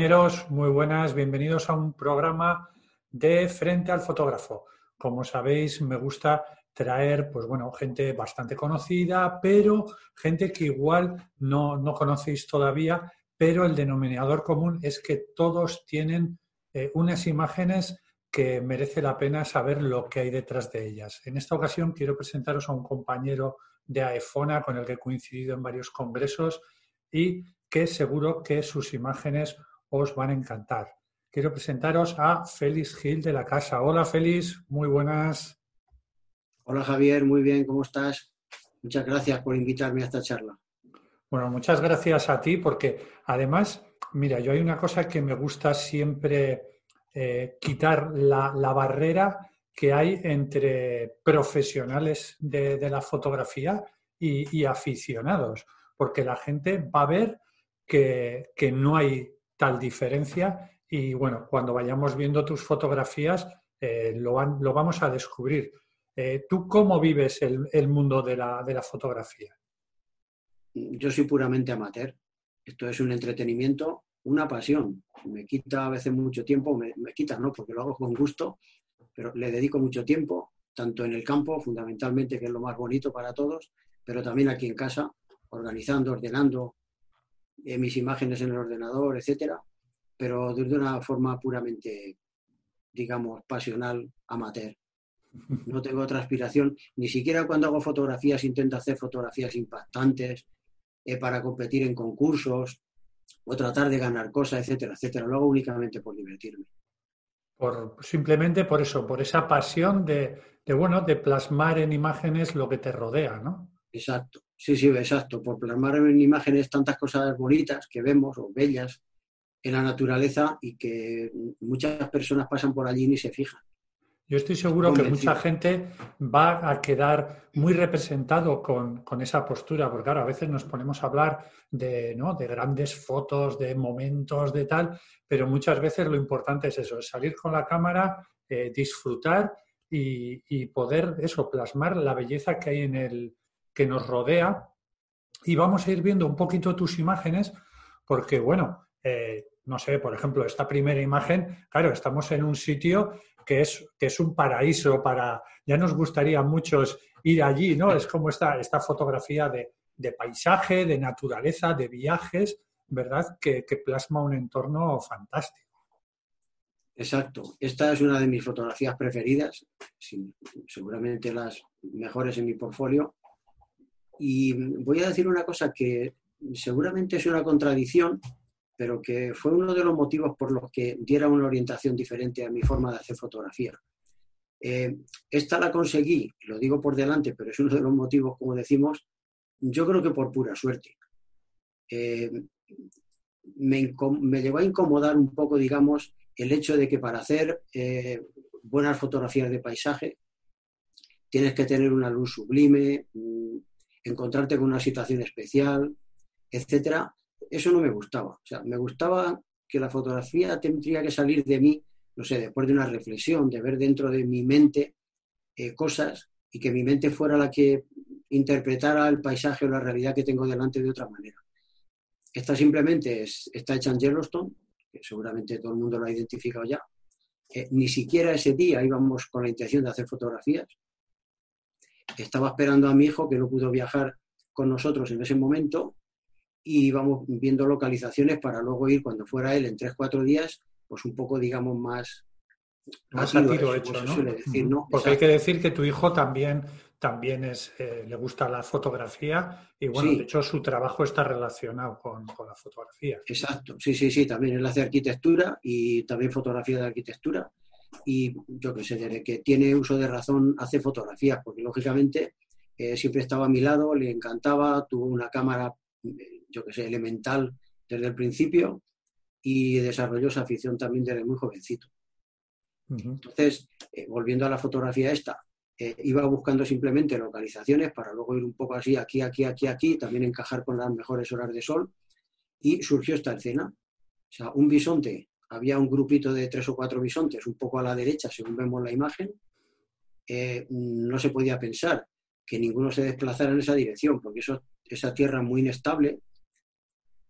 compañeros, muy buenas, bienvenidos a un programa de Frente al Fotógrafo. Como sabéis, me gusta traer, pues bueno, gente bastante conocida, pero gente que igual no, no conocéis todavía, pero el denominador común es que todos tienen eh, unas imágenes que merece la pena saber lo que hay detrás de ellas. En esta ocasión quiero presentaros a un compañero de AEFONA con el que he coincidido en varios congresos y que seguro que sus imágenes os van a encantar. Quiero presentaros a Félix Gil de la Casa. Hola Félix, muy buenas. Hola Javier, muy bien, ¿cómo estás? Muchas gracias por invitarme a esta charla. Bueno, muchas gracias a ti porque además, mira, yo hay una cosa que me gusta siempre eh, quitar la, barrera que hay entre profesionales de, la fotografía y, aficionados, porque la gente va a ver que, no hay tal diferencia y bueno, cuando vayamos viendo tus fotografías eh, lo, vamos a descubrir. Eh, ¿Tú cómo vives el, mundo de la fotografía? yo soy puramente amateur. Esto es un entretenimiento, una pasión. Me quita a veces mucho tiempo, me, quita, ¿no? Porque lo hago con gusto, pero le dedico mucho tiempo, tanto en el campo, fundamentalmente, que es lo más bonito para todos, pero también aquí en casa, organizando, ordenando eh, mis imágenes en el ordenador, etcétera, pero de una forma puramente, digamos, pasional, amateur. No tengo otra aspiración, ni siquiera cuando hago fotografías intento hacer fotografías impactantes, eh, para competir en concursos o tratar de ganar cosas, etcétera, etcétera. Lo hago únicamente por divertirme. Por, simplemente por eso, por esa pasión de, bueno, de plasmar en imágenes lo que te rodea, ¿no? Exacto, sí, sí, exacto. Por plasmar en imágenes tantas cosas bonitas que vemos o bellas en la naturaleza y que muchas personas pasan por allí y ni se fijan. Yo estoy seguro que mucha gente va a quedar muy representado con, esa postura, porque claro, a veces nos ponemos a hablar de, de grandes fotos, de momentos, de tal, pero muchas veces lo importante es eso, es salir con la cámara, eh, disfrutar y, poder eso, plasmar la belleza que hay en el que nos rodea. Y vamos a ir viendo un poquito tus imágenes, porque bueno, eh, no sé, por ejemplo, esta primera imagen, claro, estamos en un sitio que es, que es un paraíso para, ya nos gustaría muchos ir allí, ¿no? Es como esta, esta fotografía de, paisaje, de naturaleza, de viajes, ¿verdad? Que, plasma un entorno fantástico. Exacto. Esta es una de mis fotografías preferidas, seguramente las mejores en mi portfolio. Y voy a decir una cosa que seguramente es una contradicción, pero que fue uno de los motivos por los que diera una orientación diferente a mi forma de hacer fotografía. Eh, esta la conseguí, lo digo por delante, pero es uno de los motivos, como decimos, yo creo que por pura suerte. Eh, me, me, llegó a incomodar un poco, digamos, el hecho de que para hacer eh, buenas fotografías de paisaje tienes que tener una luz sublime, mm, encontrarte con una situación especial, etcétera, eso no me gustaba. O sea, me gustaba que la fotografía tendría que salir de mí, no sé, después de una reflexión, de ver dentro de mi mente eh, cosas y que mi mente fuera la que interpretara el paisaje o la realidad que tengo delante de otra manera. Esta simplemente es, está hecha en Yellowstone, que seguramente todo el mundo lo ha identificado ya. Eh, ni siquiera ese día íbamos con la intención de hacer fotografías. Estaba esperando a mi hijo que no pudo viajar con nosotros en ese momento y íbamos viendo localizaciones para luego ir cuando fuera él en 3-4 días, pues un poco, digamos, más... Más a tiro hecho, ¿no? Porque hay que decir que tu hijo también, también es, eh, le gusta la fotografía y, bueno, de hecho su trabajo está relacionado con, con, la fotografía. Exacto, sí, sí, sí, también él hace arquitectura y también fotografía de arquitectura y yo qué sé, desde que tiene uso de razón hace fotografías, porque lógicamente eh, siempre estaba a mi lado, le encantaba, tuvo una cámara yo que sé, elemental desde el principio y desarrolló esa afición también desde muy jovencito. Entonces, eh, volviendo a la fotografía esta, eh, iba buscando simplemente localizaciones para luego ir un poco así, aquí, aquí, aquí, aquí, también encajar con las mejores horas de sol y surgió esta escena. O sea, un bisonte, había un grupito de tres o cuatro bisontes un poco a la derecha, según vemos la imagen. Eh, no se podía pensar que ninguno se desplazara en esa dirección, porque eso, esa tierra muy inestable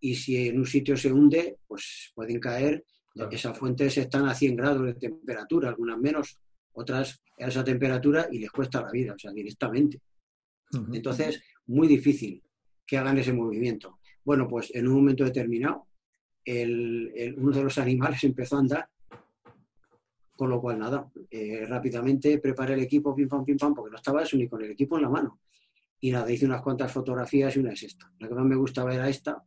y si en un sitio se hunde, pues pueden caer. Esas fuentes están a 100 grados de temperatura, algunas menos, otras a esa temperatura y les cuesta la vida, o sea, directamente. Entonces, muy difícil que hagan ese movimiento. Bueno, pues en un momento determinado, uno de los animales empezó a andar, con lo cual nada, eh, rápidamente preparé el equipo, pim pam, pim pam, porque no estaba eso ni con el equipo en la mano. Y nada, hice unas cuantas fotografías y una es esta. La que más me gustaba era esta,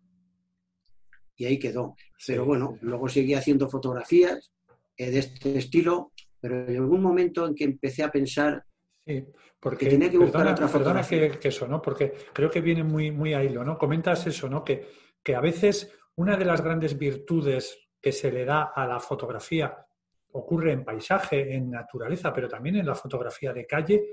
y ahí quedó. Pero bueno, luego seguí haciendo fotografías eh, de este estilo, pero llegó un momento en que empecé a pensar sí, porque, que tenía que buscar otra fotografía. Que, que, eso, ¿no? Porque creo que viene muy, muy a hilo, ¿no? Comentas eso, ¿no? Que, que a veces una de las grandes virtudes que se le da a la fotografía ocurre en paisaje, en naturaleza, pero también en la fotografía de calle,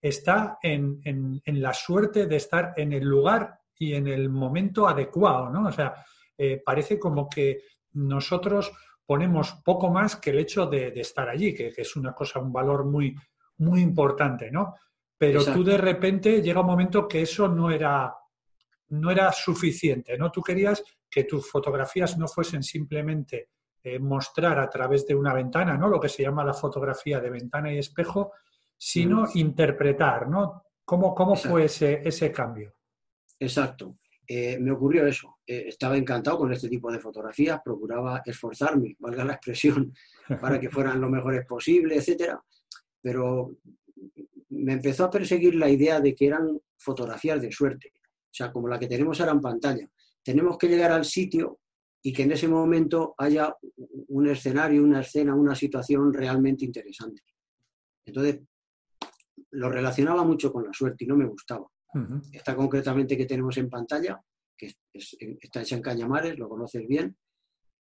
está en, en, en la suerte de estar en el lugar y en el momento adecuado, ¿no? O sea, eh, parece como que nosotros ponemos poco más que el hecho de, estar allí, que, es una cosa, un valor muy, muy importante, ¿no? Pero tú de repente llega un momento que eso no era, no era suficiente, ¿no? Tú querías que tus fotografías no fuesen simplemente eh, mostrar a través de una ventana, ¿no? Lo que se llama la fotografía de ventana y espejo, sino mm. interpretar, ¿no? ¿Cómo, cómo fue ese, ese cambio? Exacto. Eh, me ocurrió eso. Eh, estaba encantado con este tipo de fotografías, procuraba esforzarme, valga la expresión, para que fueran lo mejores posible, etcétera. Pero me empezó a perseguir la idea de que eran fotografías de suerte, o sea, como la que tenemos ahora en pantalla. Tenemos que llegar al sitio y que en ese momento haya un escenario, una escena, una situación realmente interesante. Entonces, lo relacionaba mucho con la suerte y no me gustaba. Esta concretamente que tenemos en pantalla, que está hecha en Cañamares, lo conoces bien,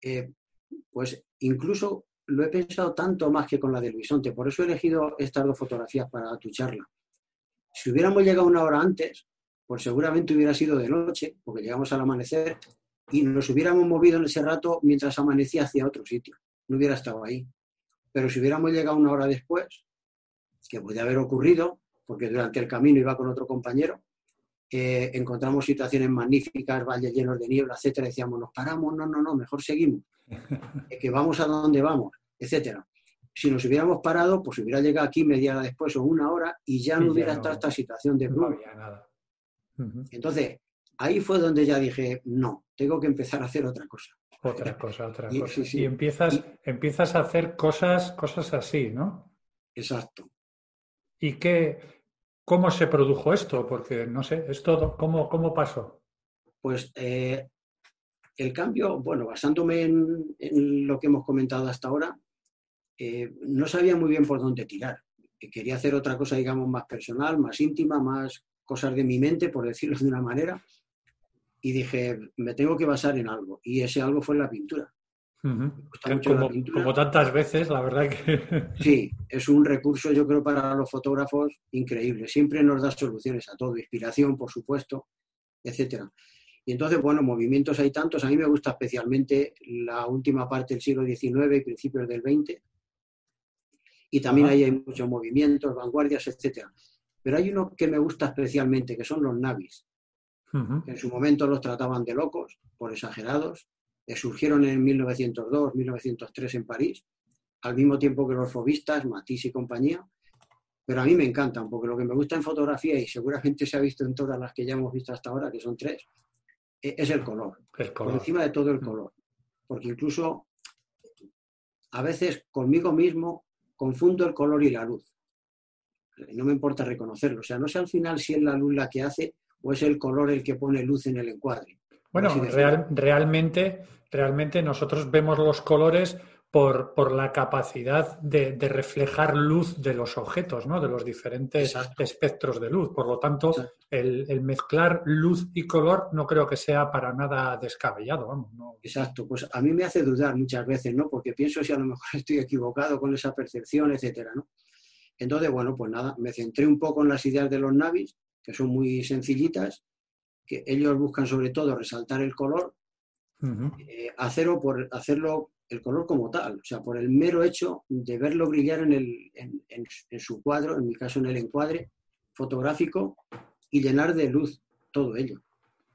eh, pues incluso lo he pensado tanto más que con la de Luisonte, por eso he elegido estas dos fotografías para tu charla. Si hubiéramos llegado una hora antes, pues seguramente hubiera sido de noche, porque llegamos al amanecer, y nos hubiéramos movido en ese rato mientras amanecía hacia otro sitio. No hubiera estado ahí. Pero si hubiéramos llegado una hora después, que puede haber ocurrido, porque durante el camino iba con otro compañero, eh, encontramos situaciones magníficas, valles llenos de niebla, etcétera, decíamos, nos paramos, no, no, no, mejor seguimos, que vamos a donde vamos, etcétera. Si nos hubiéramos parado, pues hubiera llegado aquí media hora después o una hora y ya no hubiera estado esta situación de no Entonces, ahí fue donde ya dije, no, tengo que empezar a hacer otra cosa. Otra cosa, otra cosa. Y empiezas, empiezas a hacer cosas, cosas así, ¿no? Exacto. ¿Y qué, ¿Cómo se produjo esto? Porque no sé, es todo. ¿Cómo, cómo pasó? Pues eh, el cambio, bueno, basándome en, lo que hemos comentado hasta ahora, eh, no sabía muy bien por dónde tirar. Quería hacer otra cosa, digamos, más personal, más íntima, más cosas de mi mente, por decirlo de una manera. Y dije, me tengo que basar en algo. Y ese algo fue la pintura como, tantas veces, la verdad que... Sí, es un recurso, yo creo, para los fotógrafos increíble. Siempre nos da soluciones a todo, inspiración, por supuesto, etcétera. Y entonces, bueno, movimientos hay tantos. A mí me gusta especialmente la última parte del siglo XIX y principios del XX. Y también ahí hay muchos movimientos, vanguardias, etcétera. Pero hay uno que me gusta especialmente, que son los navis. en su momento los trataban de locos, por exagerados, surgieron en 1902, 1903 en París, al mismo tiempo que los fobistas, Matisse y compañía, pero a mí me encantan, porque lo que me gusta en fotografía, y seguramente se ha visto en todas las que ya hemos visto hasta ahora, que son tres, e-, es el color, por encima de todo el mm. color, porque incluso a veces conmigo mismo confundo el color y la luz. No me importa reconocerlo, o sea, no sé al final si es la luz la que hace o es el color el que pone luz en el encuadre. Bueno, realmente, realmente nosotros vemos los colores por, por la capacidad de, reflejar luz de los objetos, ¿no? de los diferentes espectros de luz. Por lo tanto, el, mezclar luz y color no creo que sea para nada descabellado. Vamos, Exacto, pues a mí me hace dudar muchas veces, ¿no? porque pienso si a lo mejor estoy equivocado con esa percepción, etcétera. ¿no? Entonces, bueno, pues nada, me centré un poco en las ideas de los navis, que son muy sencillitas, que ellos buscan sobre todo resaltar el color, eh, hacerlo por hacerlo el color como tal, o sea, por el mero hecho de verlo brillar en, el, en, su cuadro, en mi caso en el encuadre fotográfico, y llenar de luz todo ello.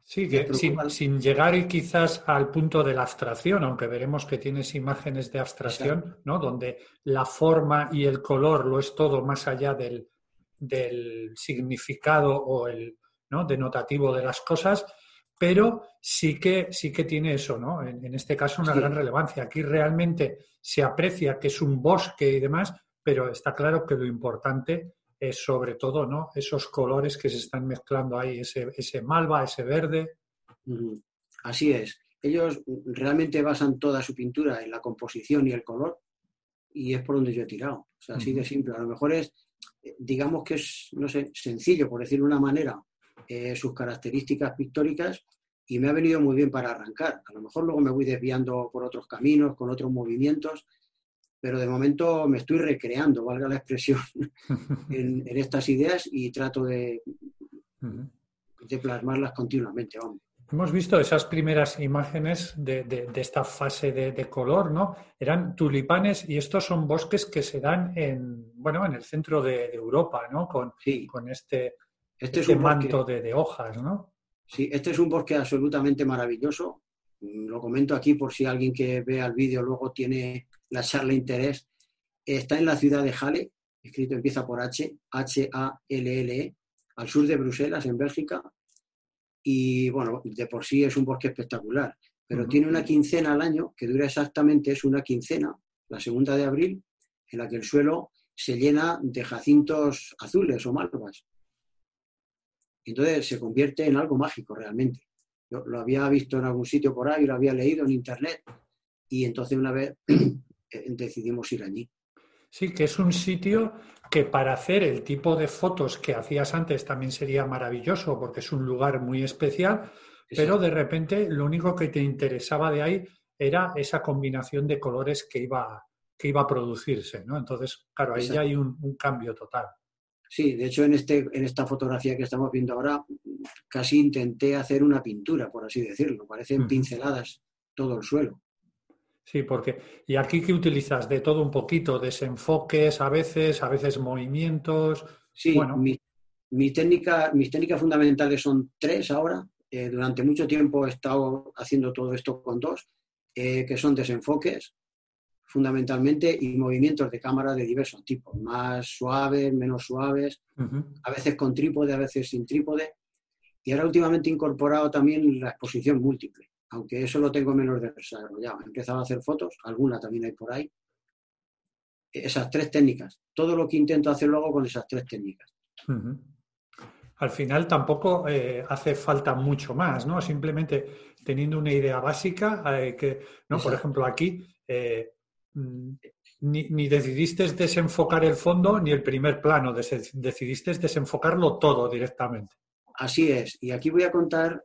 Sí, que sin, llegar quizás al punto de la abstracción, aunque veremos que tienes imágenes de abstracción, ¿no? Donde la forma y el color lo es todo más allá del, significado o el ¿no? denotativo de las cosas, pero sí que, sí que tiene eso, ¿no? En, este caso una gran relevancia. Aquí realmente se aprecia que es un bosque y demás, pero está claro que lo importante es sobre todo ¿no? esos colores que se están mezclando ahí, ese, ese malva, ese verde. Así es. Ellos realmente basan toda su pintura en la composición y el color y es por donde yo he tirado. O sea, así de simple. A lo mejor es, digamos que es, no sé, sencillo, por decirlo de una manera, eh, sus características pictóricas y me ha venido muy bien para arrancar. A lo mejor luego me voy desviando por otros caminos, con otros movimientos, pero de momento me estoy recreando, valga la expresión, en, estas ideas y trato de, de plasmarlas continuamente. Hemos visto esas primeras imágenes de, esta fase de, color, ¿no? Eran tulipanes y estos son bosques que se dan en, bueno, en el centro de, Europa, ¿no? Con, con este, este, este manto de, hojas, ¿no? Sí, este es un bosque absolutamente maravilloso. Lo comento aquí por si alguien que vea el vídeo luego tiene la charla interés, está en la ciudad de Halle, escrito empieza por H, H-A-L-L-E, al sur de Bruselas, en Bélgica. Y bueno, de por sí es un bosque espectacular, pero tiene una quincena al año que dura exactamente, es una quincena, la segunda de abril, en la que el suelo se llena de jacintos azules o malvas. Entonces se convierte en algo mágico realmente. Yo lo había visto en algún sitio por ahí, lo había leído en internet y entonces una vez decidimos ir allí. Sí, que es un sitio que para hacer el tipo de fotos que hacías antes también sería maravilloso porque es un lugar muy especial, pero de repente lo único que te interesaba de ahí era esa combinación de colores que iba, que iba a producirse, ¿no? Entonces, claro, ahí ya hay un, cambio total. Sí, de hecho en, este, en esta fotografía que estamos viendo ahora casi intenté hacer una pintura, por así decirlo. Parecen pinceladas todo el suelo. Sí, porque ¿y aquí qué utilizas? De todo un poquito, desenfoques a veces, a veces movimientos. Sí, bueno. mi, técnica, mis técnicas fundamentales son tres ahora. Eh, durante mucho tiempo he estado haciendo todo esto con dos, eh, que son desenfoques fundamentalmente y movimientos de cámara de diversos tipos, más suaves, menos suaves, a veces con trípode, a veces sin trípode. Y ahora últimamente he incorporado también la exposición múltiple aunque eso lo tengo menos desarrollado. He empezado a hacer fotos, alguna también hay por ahí. Esas tres técnicas. Todo lo que intento hacer luego con esas tres técnicas. Al final tampoco eh, hace falta mucho más, ¿no? Simplemente teniendo una idea básica, eh, que, ¿no? Por ejemplo, aquí eh, mm, ni, ni, decidiste desenfocar el fondo ni el primer plano, decidiste desenfocarlo todo directamente. Así es. Y aquí voy a contar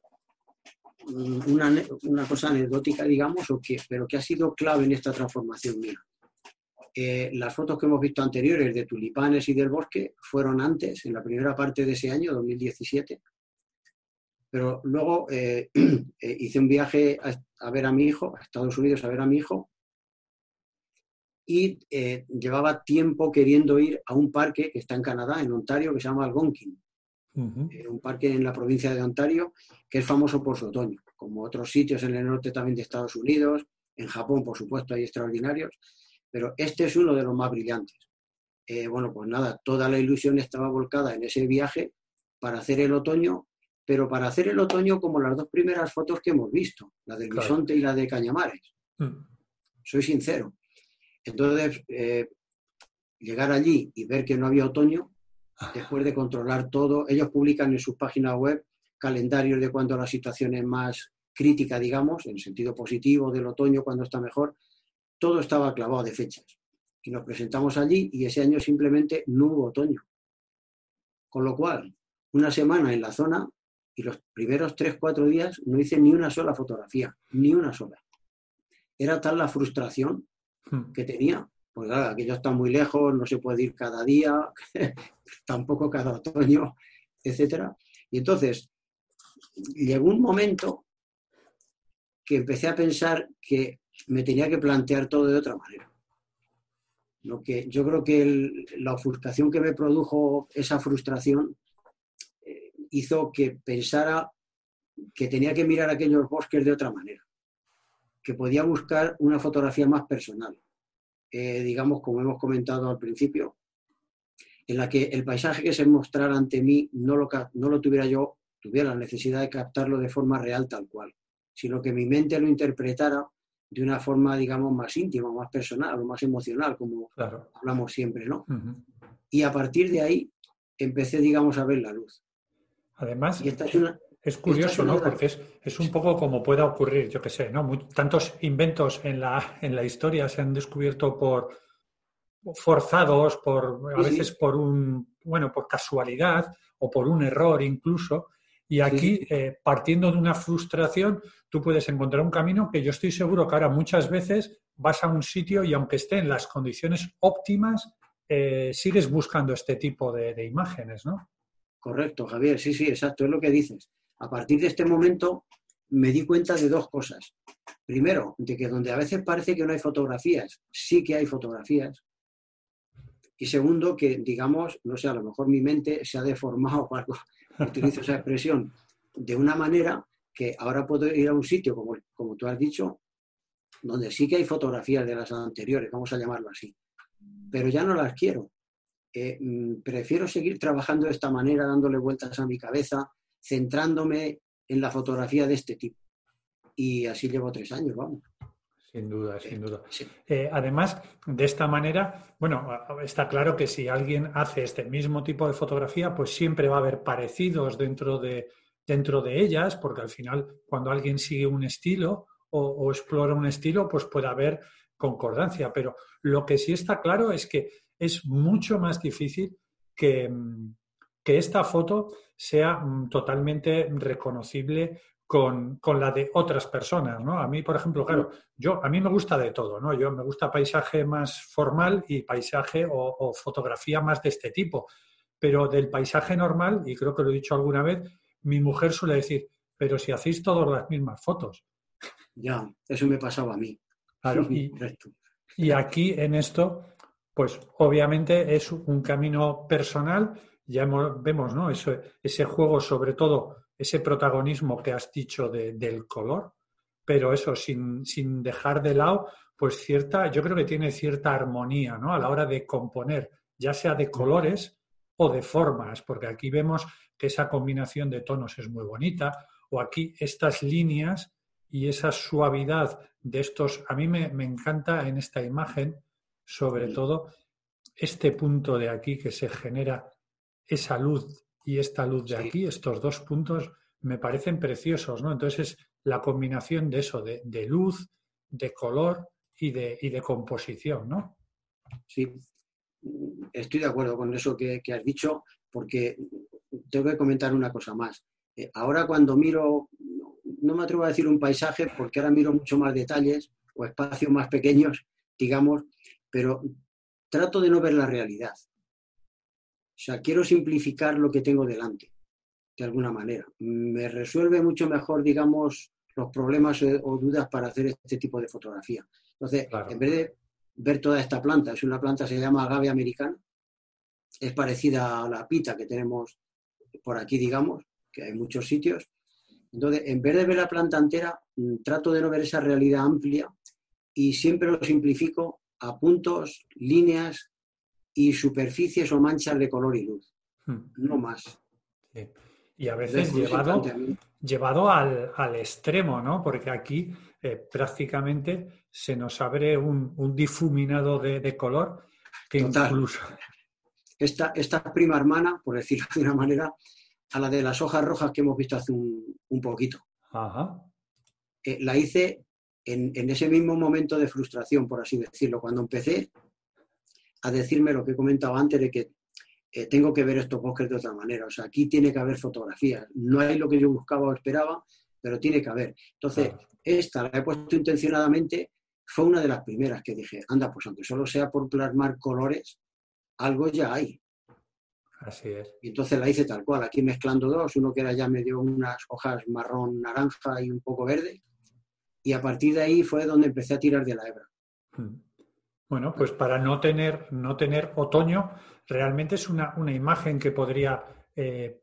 una, cosa anecdótica, digamos, o que, pero que ha sido clave en esta transformación mía. Eh, las fotos que hemos visto anteriores de tulipanes y del bosque fueron antes, en la primera parte de ese año, 2017. Pero luego eh, eh, hice un viaje a, ver a mi hijo, a Estados Unidos a ver a mi hijo, y llevaba tiempo queriendo ir a un parque que está en Canadá, en Ontario, que se llama Algonquin. Un parque en la provincia de Ontario que es famoso por su otoño, como otros sitios en el norte también de Estados Unidos, en Japón, por supuesto, hay extraordinarios, pero este es uno de los más brillantes. Eh, bueno, pues nada, toda la ilusión estaba volcada en ese viaje para hacer el otoño, pero para hacer el otoño como las dos primeras fotos que hemos visto, la del bisonte y la de Cañamares. Mm. Soy sincero. Entonces, eh, llegar allí y ver que no había otoño, después de controlar todo. Ellos publican en sus páginas web calendarios de cuando la situación es más crítica, digamos, en sentido positivo, del otoño, cuando está mejor. Todo estaba clavado de fechas. Y nos presentamos allí y ese año simplemente no hubo otoño. Con lo cual, una semana en la zona y los primeros tres, cuatro días no hice ni una sola fotografía, ni una sola. Era tal la frustración hmm. que tenía pues nada, aquello está muy lejos, no se puede ir cada día, tampoco cada otoño, etc. Y entonces, llegó un momento que empecé a pensar que me tenía que plantear todo de otra manera. Lo que yo creo que la ofuscación que me produjo esa frustración eh, hizo que pensara que tenía que mirar aquellos bosques de otra manera, que podía buscar una fotografía más personal, eh, digamos, como hemos comentado al principio, en la que el paisaje que se mostrara ante mí no lo, no lo tuviera yo, tuviera la necesidad de captarlo de forma real tal cual, sino que mi mente lo interpretara de una forma, digamos, más íntima, más personal o más emocional, como hablamos siempre, ¿no? Y a partir de ahí empecé, digamos, a ver la luz. Además, es, curioso, ¿no? Porque es, un poco como pueda ocurrir, yo qué sé, ¿no? tantos inventos en la, en la historia se han descubierto por forzados, por, a veces por un, bueno, por casualidad o por un error incluso. Y aquí, eh, partiendo de una frustración, tú puedes encontrar un camino que yo estoy seguro que ahora muchas veces vas a un sitio y aunque esté en las condiciones óptimas, eh, sigues buscando este tipo de, imágenes, ¿no? Correcto, Javier, sí, sí, exacto, es lo que dices. A partir de este momento me di cuenta de dos cosas. Primero, de que donde a veces parece que no hay fotografías, sí que hay fotografías. Y segundo, que digamos, no sé, a lo mejor mi mente se ha deformado o algo, utilizo esa expresión, de una manera que ahora puedo ir a un sitio, como, como tú has dicho, donde sí que hay fotografías de las anteriores, vamos a llamarlo así pero ya no las quiero. Eh, mm, prefiero seguir trabajando de esta manera, dándole vueltas a mi cabeza, centrándome en la fotografía de este tipo. Y así llevo tres años, vamos. Sin duda, sin duda. Eh, además, de esta manera, bueno, está claro que si alguien hace este mismo tipo de fotografía, pues siempre va a haber parecidos dentro de, dentro de ellas, porque al final, cuando alguien sigue un estilo o, o explora un estilo, pues puede haber concordancia, pero lo que sí está claro es que es mucho más difícil que, mm, que esta foto sea mm, totalmente reconocible con, la de otras personas, ¿no? A mí, por ejemplo, claro, yo, a mí me gusta de todo, ¿no? Yo me gusta paisaje más formal y paisaje o, fotografía más de este tipo, pero del paisaje normal, y creo que lo he dicho alguna vez, mi mujer suele decir, pero si hacéis todas las mismas fotos. Ya, eso me pasaba a mí. y, aquí en esto, pues obviamente es un camino personal, ya vemos, ¿no? ese juego, sobre todo, ese protagonismo que has dicho del color, pero eso sin, sin, dejar de lado, pues cierta, yo creo que tiene cierta armonía, ¿no? A la hora de componer, ya sea de colores o de formas, porque aquí vemos que esa combinación de tonos es muy bonita, o aquí estas líneas y esa suavidad de estos, a mí me, encanta en esta imagen, sobre todo, este punto de aquí que se genera esa luz y esta luz de aquí, estos dos puntos me parecen preciosos, ¿no? Entonces es la combinación de eso, de, luz, de color y de, y de, composición, ¿no? Sí, estoy de acuerdo con eso que, que has dicho, porque tengo que comentar una cosa más. Eh, ahora cuando miro no me atrevo a decir un paisaje porque ahora miro mucho más detalles o espacios más pequeños, digamos, pero trato de no ver la realidad. O sea, quiero simplificar lo que tengo delante, de alguna manera. Me resuelve mucho mejor, digamos, los problemas o dudas para hacer este tipo de fotografía. Entonces, en vez de ver toda esta planta, es una planta, se llama agave americana, es parecida a la pita que tenemos por aquí, digamos, que hay muchos sitios, entonces, en vez de ver la planta entera, mm, trato de no ver esa realidad amplia y siempre lo simplifico a puntos, líneas y superficies o manchas de color y luz. Hmm. No más. Y a veces llevado, llevado al, extremo, ¿no? Porque aquí eh, prácticamente se nos abre un, difuminado de, color que incluso... Esta, esta prima hermana, por decirlo de una manera, a la de las hojas rojas que hemos visto hace un, poquito. Eh, la hice en, ese mismo momento de frustración, por así decirlo, cuando empecé a decirme lo que he comentado antes de que eh, tengo que ver estos bosques de otra manera. O sea, aquí tiene que haber fotografías. No hay lo que yo buscaba o esperaba, pero tiene que haber. Entonces, esta la he puesto intencionadamente, fue una de las primeras que dije, anda, pues aunque solo sea por plasmar colores, algo ya hay. Así es. Y entonces la hice tal cual, aquí mezclando dos, uno que era ya medio unas hojas marrón naranja y un poco verde. Y a partir de ahí fue donde empecé a tirar de la hebra. Hmm. Bueno, pues para no tener, no tener otoño, realmente es una, imagen que podría eh,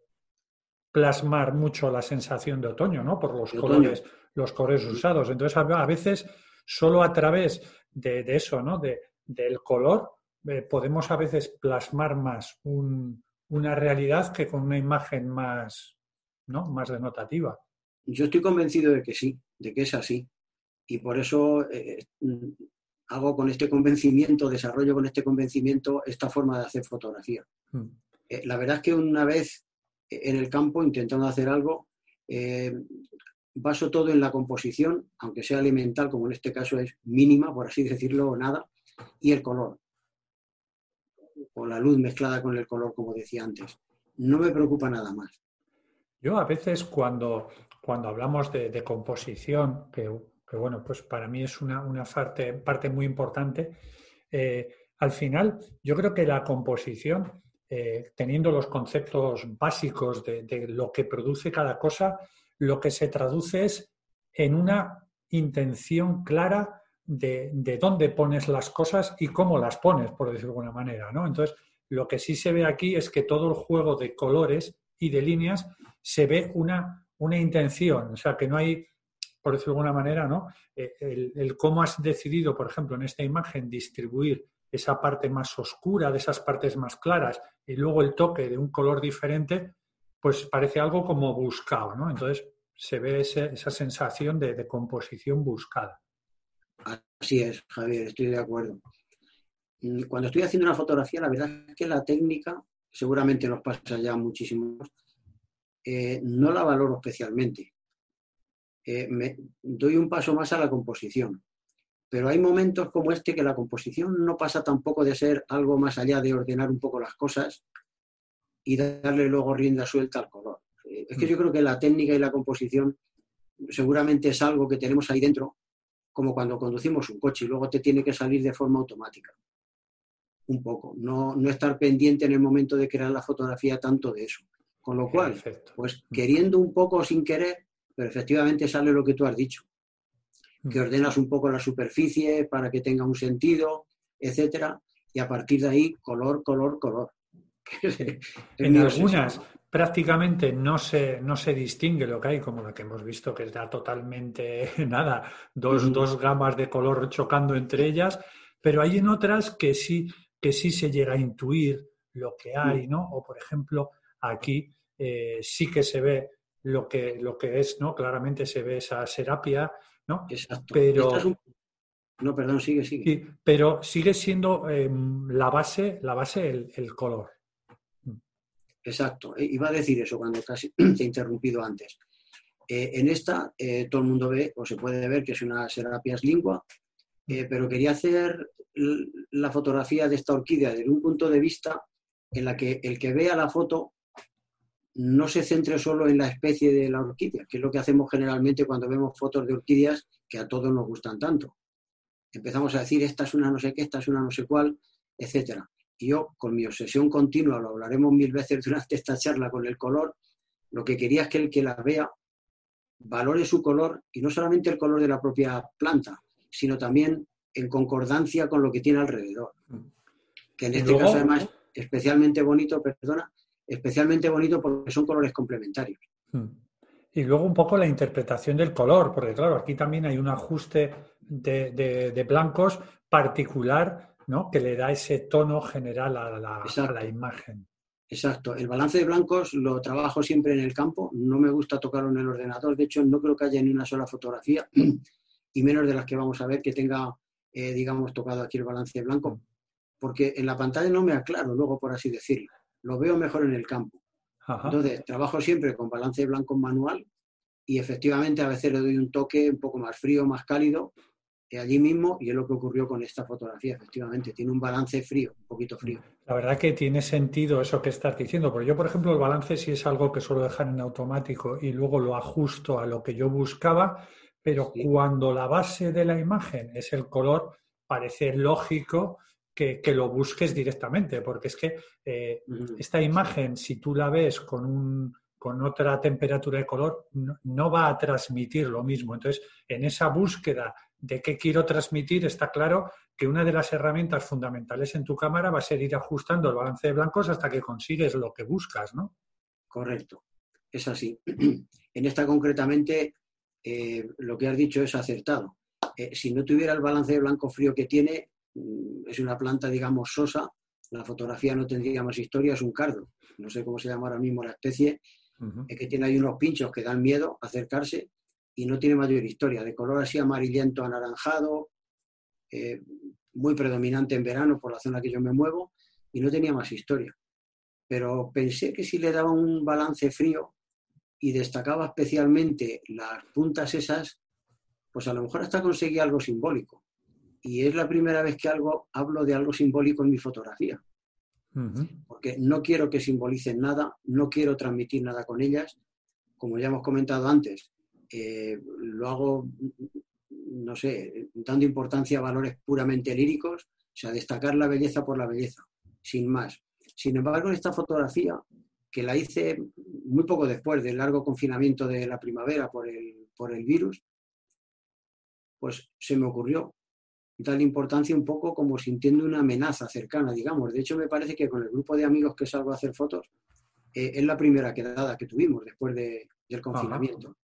plasmar mucho la sensación de otoño, ¿no? Por los colores, los colores usados. Entonces, a veces, solo a través de, eso, ¿no? De, del color, eh, podemos a veces plasmar más una realidad que con una imagen más, ¿no? Más denotativa. Yo estoy convencido de que sí, de que es así. Y por eso eh, hago con este convencimiento, desarrollo con este convencimiento esta forma de hacer fotografía. Mm. Eh, la verdad es que una vez en el campo intentando hacer algo, eh, baso todo en la composición, aunque sea elemental, como en este caso es mínima, por así decirlo, o nada, y el color, o la luz mezclada con el color, como decía antes. No me preocupa nada más. Yo a veces cuando, cuando hablamos de, composición, que, bueno, pues para mí es una, parte, parte, muy importante, eh, al final yo creo que la composición eh, teniendo los conceptos básicos de, lo que produce cada cosa, lo que se traduce es en una intención clara de, dónde pones las cosas y cómo las pones, por decirlo de alguna manera. ¿no? Entonces, lo que sí se ve aquí es que todo el juego de colores y de líneas se ve una, una intención, o sea, que no hay, por decirlo de alguna manera, ¿no? Eh, el cómo has decidido, por ejemplo, en esta imagen, distribuir esa parte más oscura, de esas partes más claras, y luego el toque de un color diferente, pues parece algo como buscado, ¿no? Entonces se ve esa sensación de, composición buscada. Así es, Javier, estoy de acuerdo. Cuando estoy haciendo una fotografía, la verdad es que la técnica, seguramente nos pasa ya muchísimo, eh, no la valoro especialmente. Eh, me doy un paso más a la composición. Pero hay momentos como este que la composición no pasa tampoco de ser algo más allá de ordenar un poco las cosas y darle luego rienda suelta al color. Eh, es que mm. yo creo que la técnica y la composición seguramente es algo que tenemos ahí dentro, como cuando conducimos un coche y luego te tiene que salir de forma automática. Un poco. No, no estar pendiente en el momento de crear la fotografía tanto de eso. Con lo cual, pues mm. queriendo un poco sin querer, pero efectivamente sale lo que tú has dicho que ordenas un poco la superficie para que tenga un sentido, etcétera, y a partir de ahí color, color, color. en algunas prácticamente no se, no se distingue lo que hay, como la que hemos visto, que da totalmente nada, dos, dos gamas de color chocando entre ellas, pero hay en otras que sí, que sí se llega a intuir lo que hay, ¿no? O por ejemplo, aquí eh, sí que se ve lo que, lo que es, ¿no? Claramente se ve esa serapia, ¿no? Exacto. Pero, No, perdón, sigue, sigue. pero sigue siendo em, la base, la base el, color. Exacto. E, iba a decir eso cuando casi te he interrumpido antes. Eh, en esta eh, todo el mundo ve o se puede ver que es una Serapias lingua, eh, pero quería hacer la fotografía de esta orquídea desde un punto de vista en la que el que vea la foto no se centre solo en la especie de la orquídea, que es lo que hacemos generalmente cuando vemos fotos de orquídeas que a todos nos gustan tanto. Empezamos a decir, esta es una no sé qué, esta es una no sé cuál, etc. Y yo, con mi obsesión continua, lo hablaremos mil veces durante esta charla con el color, lo que quería es que el que la vea valore su color, y no solamente el color de la propia planta, sino también en concordancia con lo que tiene alrededor. Que en este caso, además, especialmente bonito, perdona, especialmente bonito porque son colores complementarios. Hmm. Y luego un poco la interpretación del color, porque claro, aquí también hay un ajuste de, blancos particular ¿no? que le da ese tono general a la, imagen. Exacto. El balance de blancos lo trabajo siempre en el campo. No me gusta tocarlo en el ordenador. De hecho, no creo que haya ni una sola fotografía, y menos de las que vamos a ver que tenga, eh, digamos, tocado aquí el balance de blanco, hmm. porque en la pantalla no me aclaro luego, por así decirlo lo veo mejor en el campo. Entonces, trabajo siempre con balance de blanco manual y efectivamente a veces le doy un toque un poco más frío, más cálido, eh, allí mismo, y es lo que ocurrió con esta fotografía, efectivamente, tiene un balance frío, un poquito frío. La verdad que tiene sentido eso que estás diciendo, porque yo, por ejemplo, el balance sí es algo que suelo dejar en automático y luego lo ajusto a lo que yo buscaba, pero cuando la base de la imagen es el color, parece lógico que, lo busques directamente, porque es que eh, esta imagen, si tú la ves con, un, con otra temperatura de color, no, va a transmitir lo mismo. Entonces, en esa búsqueda de qué quiero transmitir, está claro que una de las herramientas fundamentales en tu cámara va a ser ir ajustando el balance de blancos hasta que consigues lo que buscas, ¿no? Correcto. es así. En esta concretamente, eh, lo que has dicho es acertado. Eh, si no tuviera el balance de blanco frío que tiene, es una planta, digamos, sosa, la fotografía no tendría más historia, es un cardo. No sé cómo se llama ahora mismo la especie, es que tiene ahí unos pinchos que dan miedo acercarse y no tiene mayor historia. De color así amarillento, anaranjado, eh, muy predominante en verano por la zona que yo me muevo y no tenía más historia. Pero pensé que si le daba un balance frío y destacaba especialmente las puntas esas, pues a lo mejor hasta conseguía algo simbólico. Y es la primera vez que algo, hablo de algo simbólico en mi fotografía. Porque no quiero que simbolicen nada, no quiero transmitir nada con ellas. Como ya hemos comentado antes, eh, lo hago, no sé, dando importancia a valores puramente líricos, o sea, destacar la belleza por la belleza, sin más. Sin embargo, esta fotografía, que la hice muy poco después del largo confinamiento de la primavera por el, por el virus, pues se me ocurrió darle importancia un poco como sintiendo una amenaza cercana, digamos. De hecho, me parece que con el grupo de amigos que salgo a hacer fotos, eh, es la primera quedada que tuvimos después del confinamiento.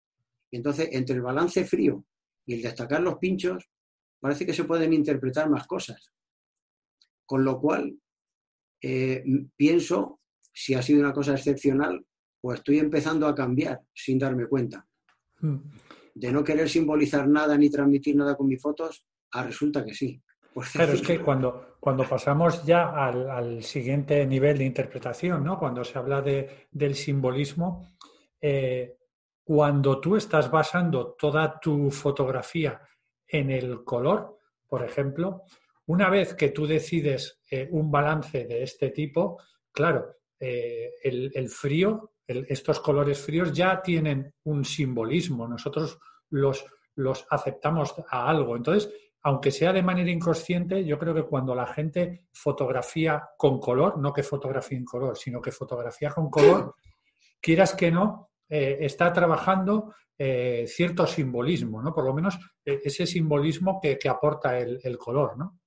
Y entonces, entre el balance frío y el destacar los pinchos, parece que se pueden interpretar más cosas. Con lo cual, eh, pienso, si ha sido una cosa excepcional, pues estoy empezando a cambiar sin darme cuenta. Hmm. De no querer simbolizar nada ni transmitir nada con mis fotos, a resulta que sí. Pues claro, es que cuando, cuando pasamos ya al, siguiente nivel de interpretación, ¿no? cuando se habla de, del simbolismo, eh, cuando tú estás basando toda tu fotografía en el color, por ejemplo, una vez que tú decides eh, un balance de este tipo, claro, eh, el, frío, estos colores fríos ya tienen un simbolismo. Nosotros los, los aceptamos a algo. Entonces, aunque sea de manera inconsciente, yo creo que cuando la gente fotografía con color, no que fotografía en color, sino que fotografía con color, quieras que no, eh, está trabajando eh, cierto simbolismo, ¿no? Por lo menos eh, ese simbolismo que, aporta el, color, ¿no?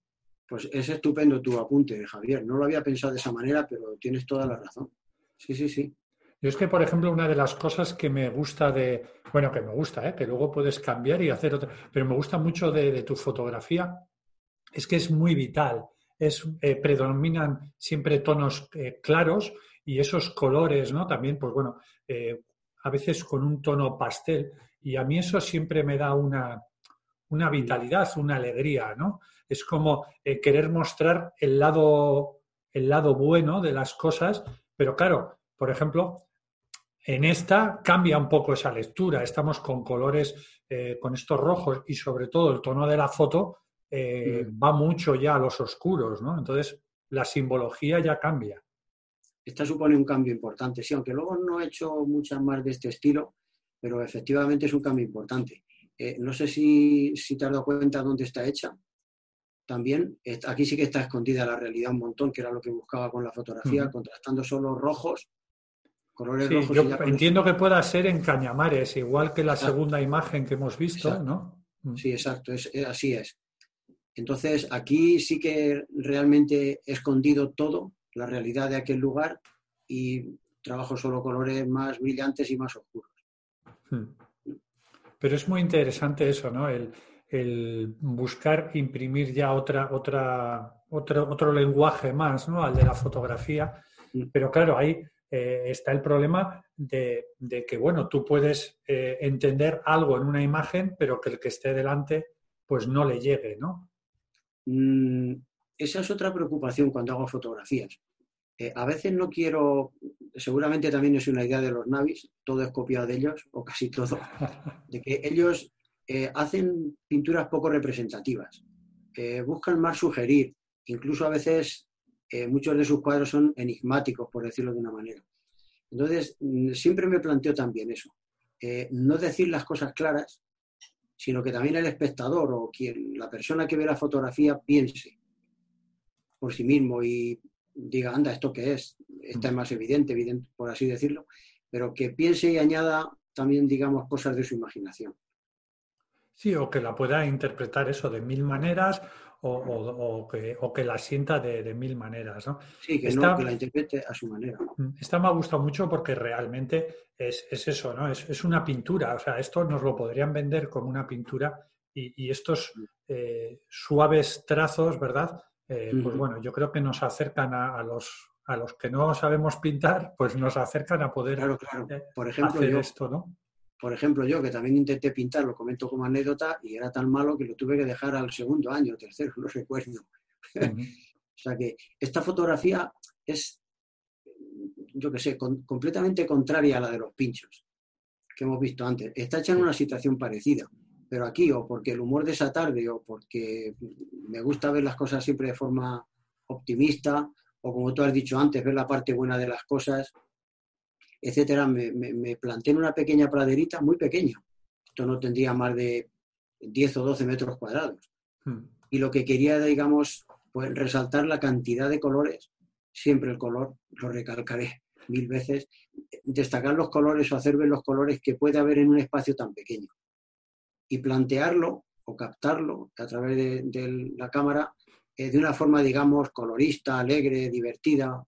Pues es estupendo tu apunte, Javier. No lo había pensado de esa manera, pero tienes toda la razón. Sí, sí, sí. Yo es que, por ejemplo, una de las cosas que me gusta de, bueno, que me gusta, que luego puedes cambiar y hacer otra, pero me gusta mucho de, tu fotografía, es que es muy vital, es, predominan siempre tonos claros y esos colores, ¿no? También, pues bueno, a veces con un tono pastel, y a mí eso siempre me da una, una vitalidad, una alegría, ¿no? Es como eh, querer mostrar el lado, el lado bueno de las cosas, pero claro, por ejemplo, en esta cambia un poco esa lectura. Estamos con colores, eh, con estos rojos y sobre todo el tono de la foto eh, mm. va mucho ya a los oscuros, ¿no? Entonces la simbología ya cambia esta supone un cambio importante. Sí, aunque luego no he hecho muchas más de este estilo, pero efectivamente es un cambio importante. Eh, no sé si, te has dado cuenta dónde está hecha. También, aquí sí que está escondida la realidad un montón, que era lo que buscaba con la fotografía, contrastando solo rojos, colores rojos. Yo entiendo que pueda ser en Cañamares, igual que la segunda imagen que hemos visto, ¿no? Mm. Sí, exacto, así es. Entonces, aquí sí que realmente he escondido todo la realidad de aquel lugar y trabajo solo colores más brillantes y más oscuros. Hmm. Pero es muy interesante eso, ¿no? El, buscar imprimir ya otra, otra, otro, otro lenguaje más, ¿no? Al de la fotografía. Hmm. Pero claro, ahí eh, está el problema de, que, bueno, tú puedes eh, entender algo en una imagen, pero que el que esté delante, pues no le llegue, ¿no? Mm, esa es otra preocupación cuando hago fotografías. Eh, a veces no quiero, seguramente también es una idea de los navis, todo es copiado de ellos, o casi todo, de que ellos hacen pinturas poco representativas, buscan más sugerir, incluso a veces muchos de sus cuadros son enigmáticos, por decirlo de una manera. Entonces, mm, siempre me planteo también eso, no decir las cosas claras, sino que también el espectador o quien, la persona que ve la fotografía piense por sí mismo y diga, anda, ¿esto qué es? Esta es más evidente, evidente, por así decirlo, pero que piense y añada también, digamos, cosas de su imaginación. Sí, o que la pueda interpretar eso de mil maneras, o, que, la sienta de, mil maneras. ¿no? Sí, que, no, que la interprete a su manera. Mm, esta me ha gustado mucho porque realmente es, eso, ¿no? Es, una pintura. O sea, esto nos lo podrían vender como una pintura y, estos mm. eh, suaves trazos, ¿verdad? Eh, pues bueno, yo creo que nos acercan a, los a los que no sabemos pintar, pues nos acercan a poder claro, claro. Eh, Por ejemplo, hacer esto, ¿no? Por ejemplo, yo que también intenté pintar, lo comento como anécdota, y era tan malo que lo tuve que dejar al segundo año, tercero, no recuerdo. o sea que esta fotografía es, yo qué sé, completamente contraria a la de los pinchos que hemos visto antes. Está hecha en una situación parecida, pero aquí o porque el humor de esa tarde o porque me gusta ver las cosas siempre de forma optimista o como tú has dicho antes, ver la parte buena de las cosas, etcétera, me, me, planté en una pequeña praderita muy pequeña. Esto no tendría más de 10 o 12 metros cuadrados. Hmm. Y lo que quería, digamos, pues resaltar la cantidad de colores, siempre el color, lo recalcaré mil veces, destacar los colores o hacer ver los colores que puede haber en un espacio tan pequeño. Y plantearlo o captarlo a través de, la cámara eh, de una forma, digamos, colorista, alegre, divertida.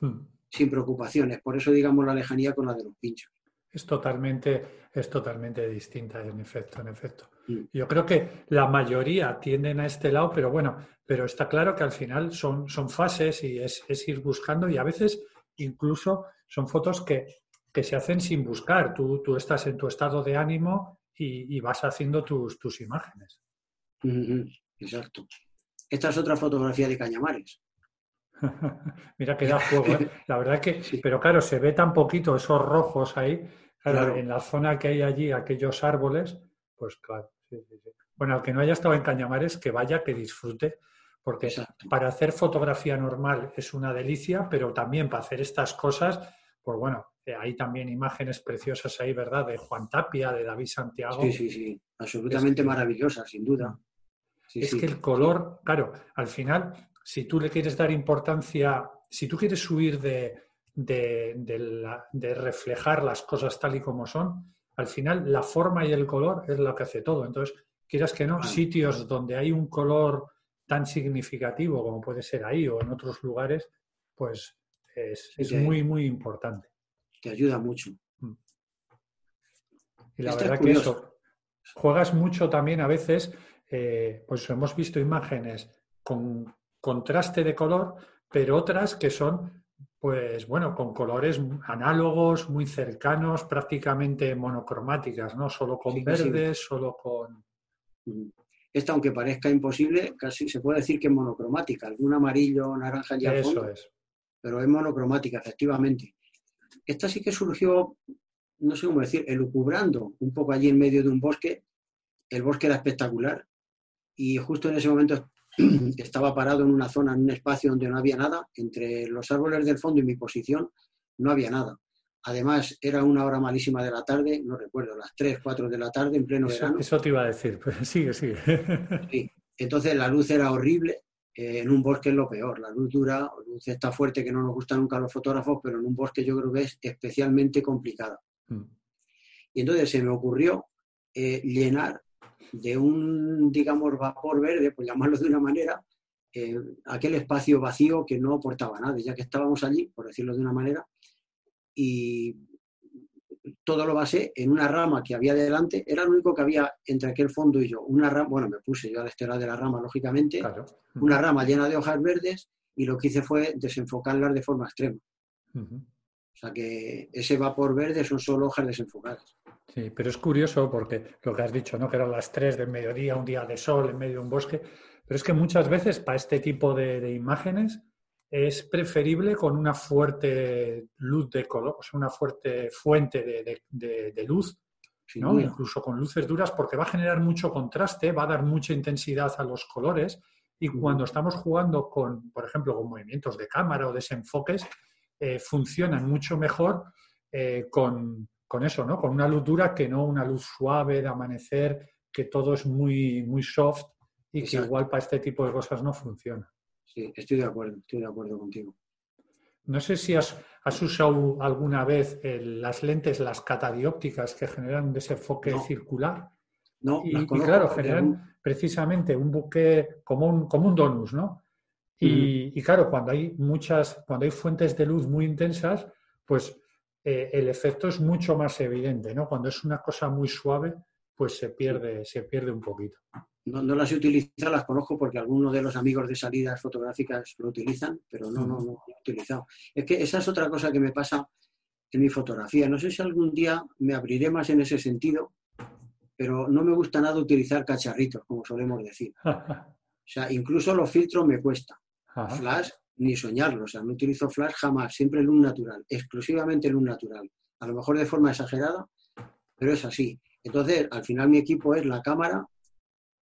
Hmm sin preocupaciones. Por eso, digamos, la lejanía con la de los pinchos. Es totalmente, es totalmente distinta, en efecto, en efecto. Mm. Yo creo que la mayoría tienden a este lado, pero bueno, pero está claro que al final son, son fases y es, ir buscando y a veces incluso son fotos que, se hacen sin buscar. Tú, tú, estás en tu estado de ánimo y, vas haciendo tus, tus imágenes. Exacto. Esta es otra fotografía de Cañamares. Mira que da juego, ¿eh? La verdad que, pero claro, se ve tan poquito esos rojos ahí, en la zona que hay allí, aquellos árboles, pues claro. bueno, al que no haya estado en Cañamares, que vaya, que disfrute, porque para hacer fotografía normal es una delicia, pero también para hacer estas cosas, pues bueno, eh, hay también imágenes preciosas ahí, ¿verdad? De Juan Tapia, de David Santiago. Sí, sí, sí, absolutamente maravillosas, sin duda. es que el color, claro, al final si tú le quieres dar importancia, si tú quieres subir de, de, reflejar las cosas tal y como son, al final la forma y el color es lo que hace todo. Entonces, quieras que no, sitios donde hay un color tan significativo como puede ser ahí o en otros lugares, pues es, muy, muy importante. Te ayuda mucho. Mm. Y la verdad que eso, juegas mucho también a veces, eh, pues hemos visto imágenes con contraste de color, pero otras que son, pues bueno, con colores análogos, muy cercanos, prácticamente monocromáticas, ¿no? Solo con verdes, solo con... Esta, aunque parezca imposible, casi se puede decir que es monocromática, algún amarillo, naranja y Eso es. Pero es monocromática, efectivamente. Esta sí que surgió, no sé cómo decir, elucubrando un poco allí en medio de un bosque. El bosque era espectacular y justo en ese momento estaba parado en una zona, en un espacio donde no había nada, entre los árboles del fondo y mi posición no había nada. Además, era una hora malísima de la tarde, no recuerdo, las 3, 4 de la tarde, en pleno verano. Eso te iba a decir, pues sigue, sigue. Sí. Entonces la luz era horrible, eh, en un bosque es lo peor, la luz dura, la luz está fuerte, que no nos gusta nunca a los fotógrafos, pero en un bosque yo creo que es especialmente complicada. Mm. Y entonces se me ocurrió eh, llenar de un, digamos, vapor verde, por llamarlo de una manera, eh, aquel espacio vacío que no aportaba nada, ya que estábamos allí, por decirlo de una manera, y todo lo basé en una rama que había delante, era lo único que había entre aquel fondo y yo. Una rama, bueno, me puse yo a la estela de la rama, lógicamente, una rama llena de hojas verdes y lo que hice fue desenfocarlas de forma extrema. O sea que ese vapor verde son solo hojas desenfocadas. Sí, pero es curioso porque lo que has dicho, ¿no? Que eran las 3 del mediodía, un día de sol en medio de un bosque. Pero es que muchas veces para este tipo de, imágenes es preferible con una fuerte luz de color, o sea, una fuerte fuente de, luz, ¿no? incluso con luces duras, porque va a generar mucho contraste, va a dar mucha intensidad a los colores. Y cuando estamos jugando con, por ejemplo, con movimientos de cámara o desenfoques, eh, funcionan mucho mejor eh, con, con eso, ¿no? Con una luz dura que no una luz suave de amanecer, que todo es muy, muy soft y que igual para este tipo de cosas no funciona. Sí, estoy de acuerdo, estoy de acuerdo contigo. No sé si has, usado alguna vez las lentes, las catadiópticas que generan un desenfoque circular. No, y, claro, generan precisamente un buque como un, como un donus, ¿no? Y, claro, cuando hay muchas, cuando hay fuentes de luz muy intensas, pues eh, el efecto es mucho más evidente, ¿no? Cuando es una cosa muy suave, pues se pierde, se pierde un poquito. No, no, las he utilizado, las conozco porque algunos de los amigos de salidas fotográficas lo utilizan, pero no, no, no he utilizado. Es que esa es otra cosa que me pasa en mi fotografía. No sé si algún día me abriré más en ese sentido, pero no me gusta nada utilizar cacharritos, como solemos decir. O sea, incluso los filtros me cuesta. Flash, ni soñarlo. O sea, no utilizo flash jamás, siempre luz natural, exclusivamente luz natural. A lo mejor de forma exagerada, pero es así. Entonces, al final mi equipo es la cámara,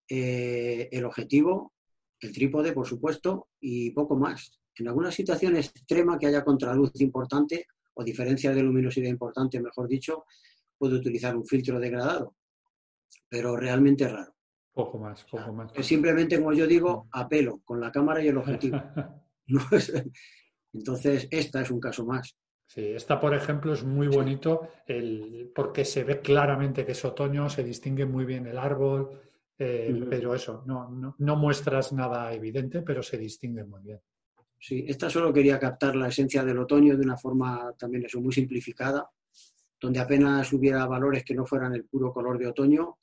eh, el objetivo, el trípode, por supuesto, y poco más. En alguna situación extrema que haya contraluz importante o diferencia de luminosidad importante, mejor dicho, puedo utilizar un filtro degradado, pero realmente raro. Poco más, poco más. Es simplemente, como yo digo, apelo con la cámara y el objetivo. Entonces, esta es un caso más. Sí, esta, por ejemplo, es muy bonito el, porque se ve claramente que es otoño, se distingue muy bien el árbol, eh, pero eso, no, no, muestras nada evidente, pero se distingue muy bien. Sí, esta solo quería captar la esencia del otoño de una forma también eso, muy simplificada, donde apenas hubiera valores que no fueran el puro color de otoño.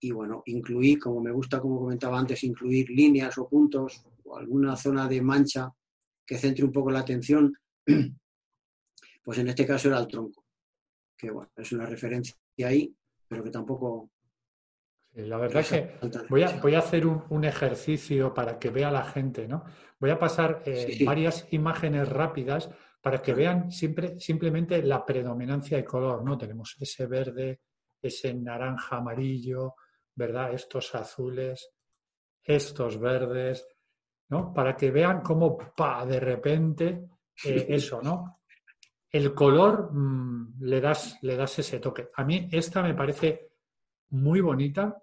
Y bueno, incluí, como me gusta, como comentaba antes, incluir líneas o puntos o alguna zona de mancha que centre un poco la atención pues en este caso era el tronco, que bueno, es una referencia ahí, pero que tampoco... la verdad es que voy a, voy a hacer un, ejercicio para que vea la gente, ¿no? Voy a pasar eh, varias imágenes rápidas para que vean siempre, simplemente la predominancia de color, ¿no? Tenemos ese verde, ese naranja amarillo, ¿verdad? Estos azules, estos verdes, ¿no? Para que vean cómo, pa, de repente, eh, eso, ¿no? el color mm, le, das, le das ese toque. A mí esta me parece muy bonita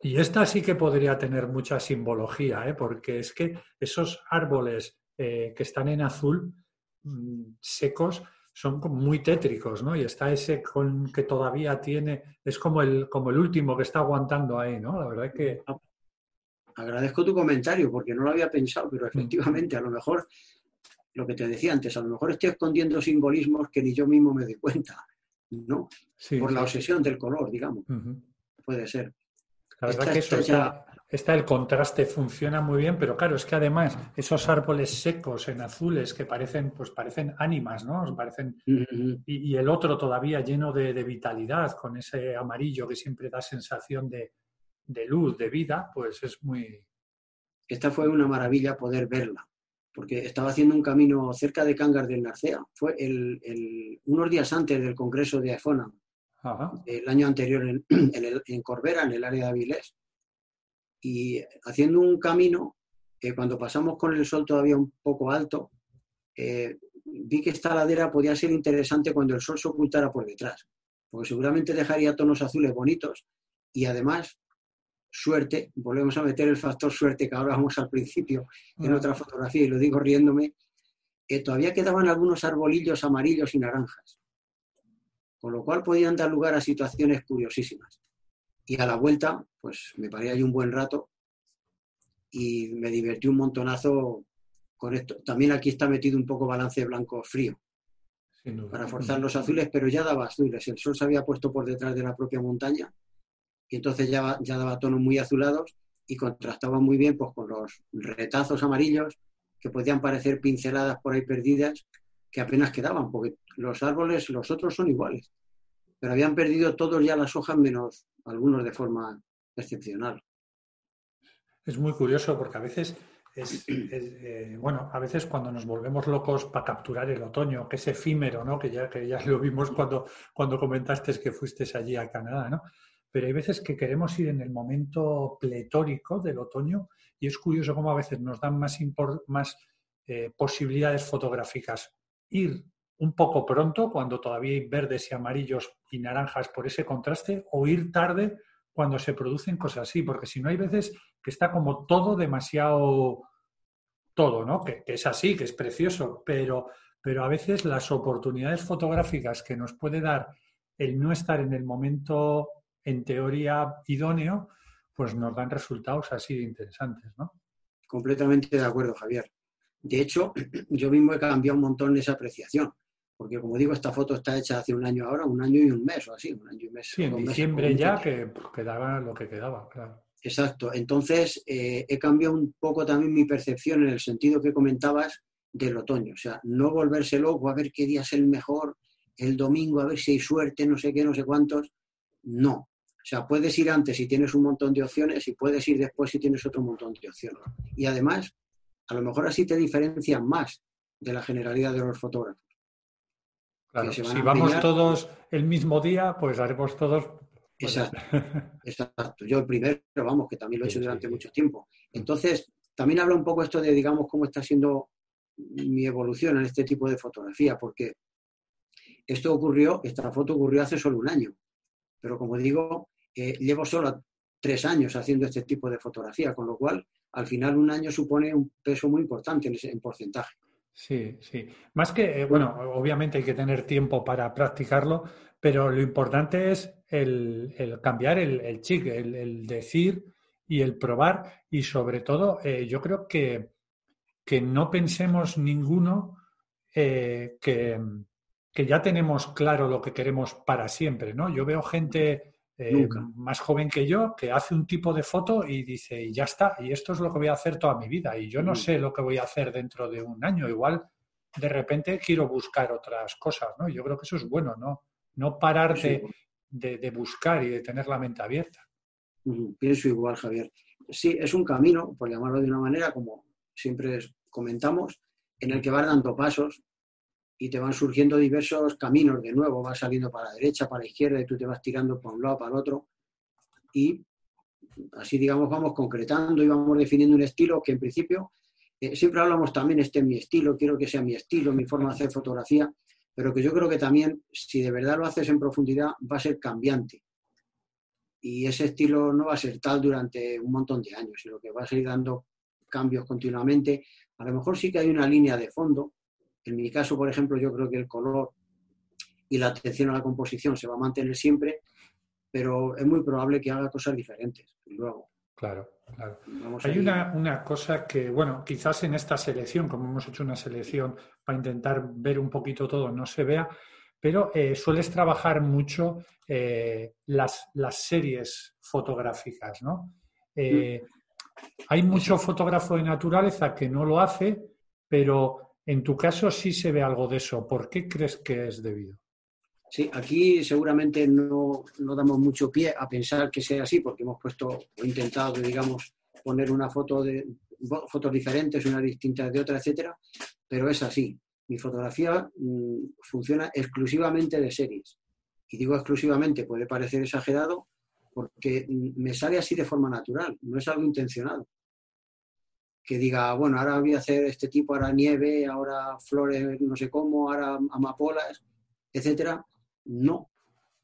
y esta sí que podría tener mucha simbología, ¿eh? porque es que esos árboles eh, que están en azul mm, secos son muy tétricos, ¿no? Y está ese con que todavía tiene, es como el, como el último que está aguantando ahí, ¿no? La verdad es que... Agradezco tu comentario porque no lo había pensado, pero mm. efectivamente a lo mejor lo que te decía antes, a lo mejor estoy escondiendo simbolismos que ni yo mismo me doy cuenta, ¿no? Por la obsesión del color, digamos. Puede ser. La verdad que eso está, el contraste funciona muy bien, pero claro, es que además esos árboles secos en azules que parecen, pues parecen ánimas, ¿no? Parecen, y, el otro todavía lleno de, vitalidad, con ese amarillo que siempre da sensación de, de luz, de vida, pues es muy... Esta fue una maravilla poder verla porque estaba haciendo un camino cerca de Cangas del Narcea. Fue el, unos días antes del Congreso de AFONA, el año anterior en, Corbera, en el área de Avilés. Y haciendo un camino, eh, cuando pasamos con el sol todavía un poco alto, eh, vi que esta ladera podía ser interesante cuando el sol se ocultara por detrás, porque seguramente dejaría tonos azules bonitos y además suerte, volvemos a meter el factor suerte que hablábamos al principio en otra fotografía y lo digo riéndome, que todavía quedaban algunos arbolillos amarillos y naranjas, con lo cual podían dar lugar a situaciones curiosísimas. Y a la vuelta, pues me paré ahí un buen rato y me divertí un montonazo con esto. También aquí está metido un poco balance blanco frío para forzar los azules, pero ya daba azules. El sol se había puesto por detrás de la propia montaña y entonces ya, ya daba tonos muy azulados y contrastaba muy bien pues, con los retazos amarillos que podían parecer pinceladas por ahí perdidas que apenas quedaban, porque los árboles, los otros son iguales, pero habían perdido todos ya las hojas menos algunos de forma excepcional. Es muy curioso porque a veces es, eh, bueno, a veces cuando nos volvemos locos para capturar el otoño, que es efímero, ¿no? Que ya, que ya lo vimos cuando, cuando comentaste que fuiste allí a Canadá, ¿no? Pero hay veces que queremos ir en el momento pletórico del otoño y es curioso cómo a veces nos dan más, eh, posibilidades fotográficas ir un poco pronto, cuando todavía hay verdes y amarillos y naranjas por ese contraste, o ir tarde cuando se producen cosas así, porque si no hay veces que está como todo demasiado, todo, ¿no? Que, que es así, que es precioso, pero, pero a veces las oportunidades fotográficas que nos puede dar el no estar en el momento en teoría idóneo, pues nos dan resultados así de interesantes, ¿no? Completamente de acuerdo, Javier. De hecho, yo mismo he cambiado un montón esa apreciación, porque como digo, esta foto está hecha hace un año ahora, un año y un mes o así, un año y un mes. Sí, en diciembre ya que quedaba lo que quedaba, claro. Exacto. Entonces, eh, he cambiado un poco también mi percepción en el sentido que comentabas del otoño. O sea, no volverse loco a ver qué día es el mejor, el domingo, a ver si hay suerte, no sé qué, no sé cuántos. No. O sea, puedes ir antes si tienes un montón de opciones y puedes ir después si tienes otro montón de opciones. Y además, a lo mejor así te diferencian más de la generalidad de los fotógrafos. Claro, si vamos todos el mismo día, pues haremos todos. Pues, exacto, exacto. Yo el primero, vamos, que también lo he hecho durante mucho tiempo. Entonces, también habla un poco esto de, digamos, cómo está siendo mi evolución en este tipo de fotografía, porque esto ocurrió, esta foto ocurrió hace solo un año. Pero como digo, eh, llevo solo tres años haciendo este tipo de fotografía, con lo cual al final un año supone un peso muy importante en, ese, porcentaje. Sí, sí. Más que, eh, bueno, obviamente hay que tener tiempo para practicarlo, pero lo importante es el, cambiar el, el chic, el, decir y el probar. Y sobre todo, eh, yo creo que, que, no pensemos ninguno que, que, ya tenemos claro lo que queremos para siempre, ¿no? Yo veo gente eh, más joven que yo, que hace un tipo de foto y dice, y ya está, y esto es lo que voy a hacer toda mi vida, y yo no sé lo que voy a hacer dentro de un año, igual de repente quiero buscar otras cosas, ¿no? Yo creo que eso es bueno, ¿no? No pararte de, buscar y de tener la mente abierta. Pienso igual, Javier. Sí, es un camino, por llamarlo de una manera, como siempre comentamos, en el que vas dando pasos y te van surgiendo diversos caminos de nuevo, vas saliendo para la derecha, para la izquierda y tú te vas tirando por un lado, para el otro. Y así, digamos, vamos concretando y vamos definiendo un estilo que en principio, eh, siempre hablamos también, este es mi estilo, quiero que sea mi estilo, mi forma de hacer fotografía, pero que yo creo que también, si de verdad lo haces en profundidad, va a ser cambiante. Y ese estilo no va a ser tal durante un montón de años, sino que va a seguir dando cambios continuamente. A lo mejor sí que hay una línea de fondo, en mi caso, por ejemplo, yo creo que el color y la atención a la composición se va a mantener siempre, pero es muy probable que haga cosas diferentes luego. Claro, claro. Hay una, cosa que, bueno, quizás en esta selección, como hemos hecho una selección para intentar ver un poquito todo, no se vea, pero eh, sueles trabajar mucho eh, las, las, series fotográficas, ¿no? Eh, mm. Hay mucho fotógrafo de naturaleza que no lo hace, pero en tu caso sí se ve algo de eso. ¿Por qué crees que es debido? Sí, aquí seguramente no, damos mucho pie a pensar que sea así, porque hemos puesto o intentado, digamos, poner una foto de fotos diferentes, una distinta de otra, etcétera, pero es así. Mi fotografía mm, funciona exclusivamente de series. Y digo exclusivamente, puede parecer exagerado, porque mm, me sale así de forma natural, no es algo intencionado que diga, bueno, ahora voy a hacer este tipo, ahora nieve, ahora flores, no sé cómo, ahora amapolas, etcétera. No,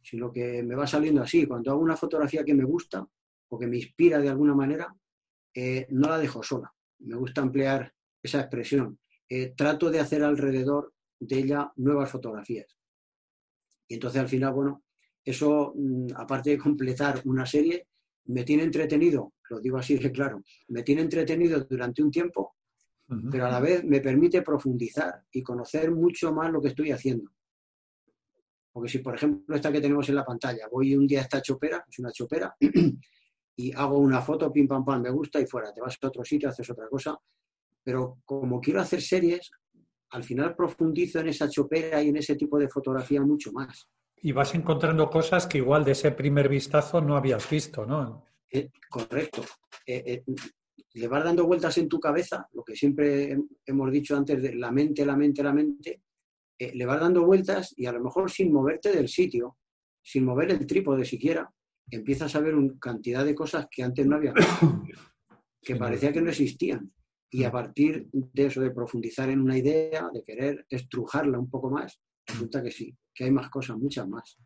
sino que me va saliendo así. Cuando hago una fotografía que me gusta o que me inspira de alguna manera, eh, no la dejo sola. Me gusta emplear esa expresión. Eh, trato de hacer alrededor de ella nuevas fotografías. Y entonces al final, bueno, eso, mm, aparte de completar una serie, me tiene entretenido lo digo así de claro, me tiene entretenido durante un tiempo, pero a la vez me permite profundizar y conocer mucho más lo que estoy haciendo. Porque si, por ejemplo, esta que tenemos en la pantalla, voy un día a esta chopera, es una chopera, y hago una foto, pim, pam, pam, me gusta y fuera, te vas a otro sitio, haces otra cosa. Pero como quiero hacer series, al final profundizo en esa chopera y en ese tipo de fotografía mucho más. Y vas encontrando cosas que igual de ese primer vistazo no habías visto, ¿no? Eh, correcto. Eh, eh, le vas dando vueltas en tu cabeza, lo que siempre hemos dicho antes de la mente, la mente, la mente, le vas dando vueltas y a lo mejor sin moverte del sitio, sin mover el trípode siquiera, empiezas a ver una cantidad de cosas que antes no había que parecía que no existían. Y a partir de eso, de profundizar en una idea, de querer estrujarla un poco más, resulta que sí, que hay más cosas, muchas más.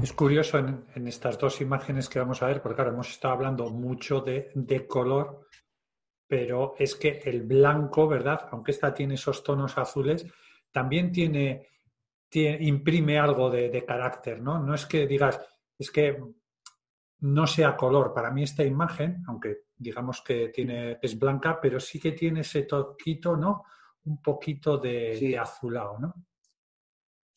Es curioso en, estas dos imágenes que vamos a ver, porque ahora hemos estado hablando mucho de, color, pero es que el blanco, ¿verdad? Aunque esta tiene esos tonos azules, también tiene, imprime algo de, carácter, ¿no? No es que digas, es que no sea color. Para mí esta imagen, aunque digamos que tiene, es blanca, pero sí que tiene ese toquito, ¿no? Un poquito de, azulado, ¿no?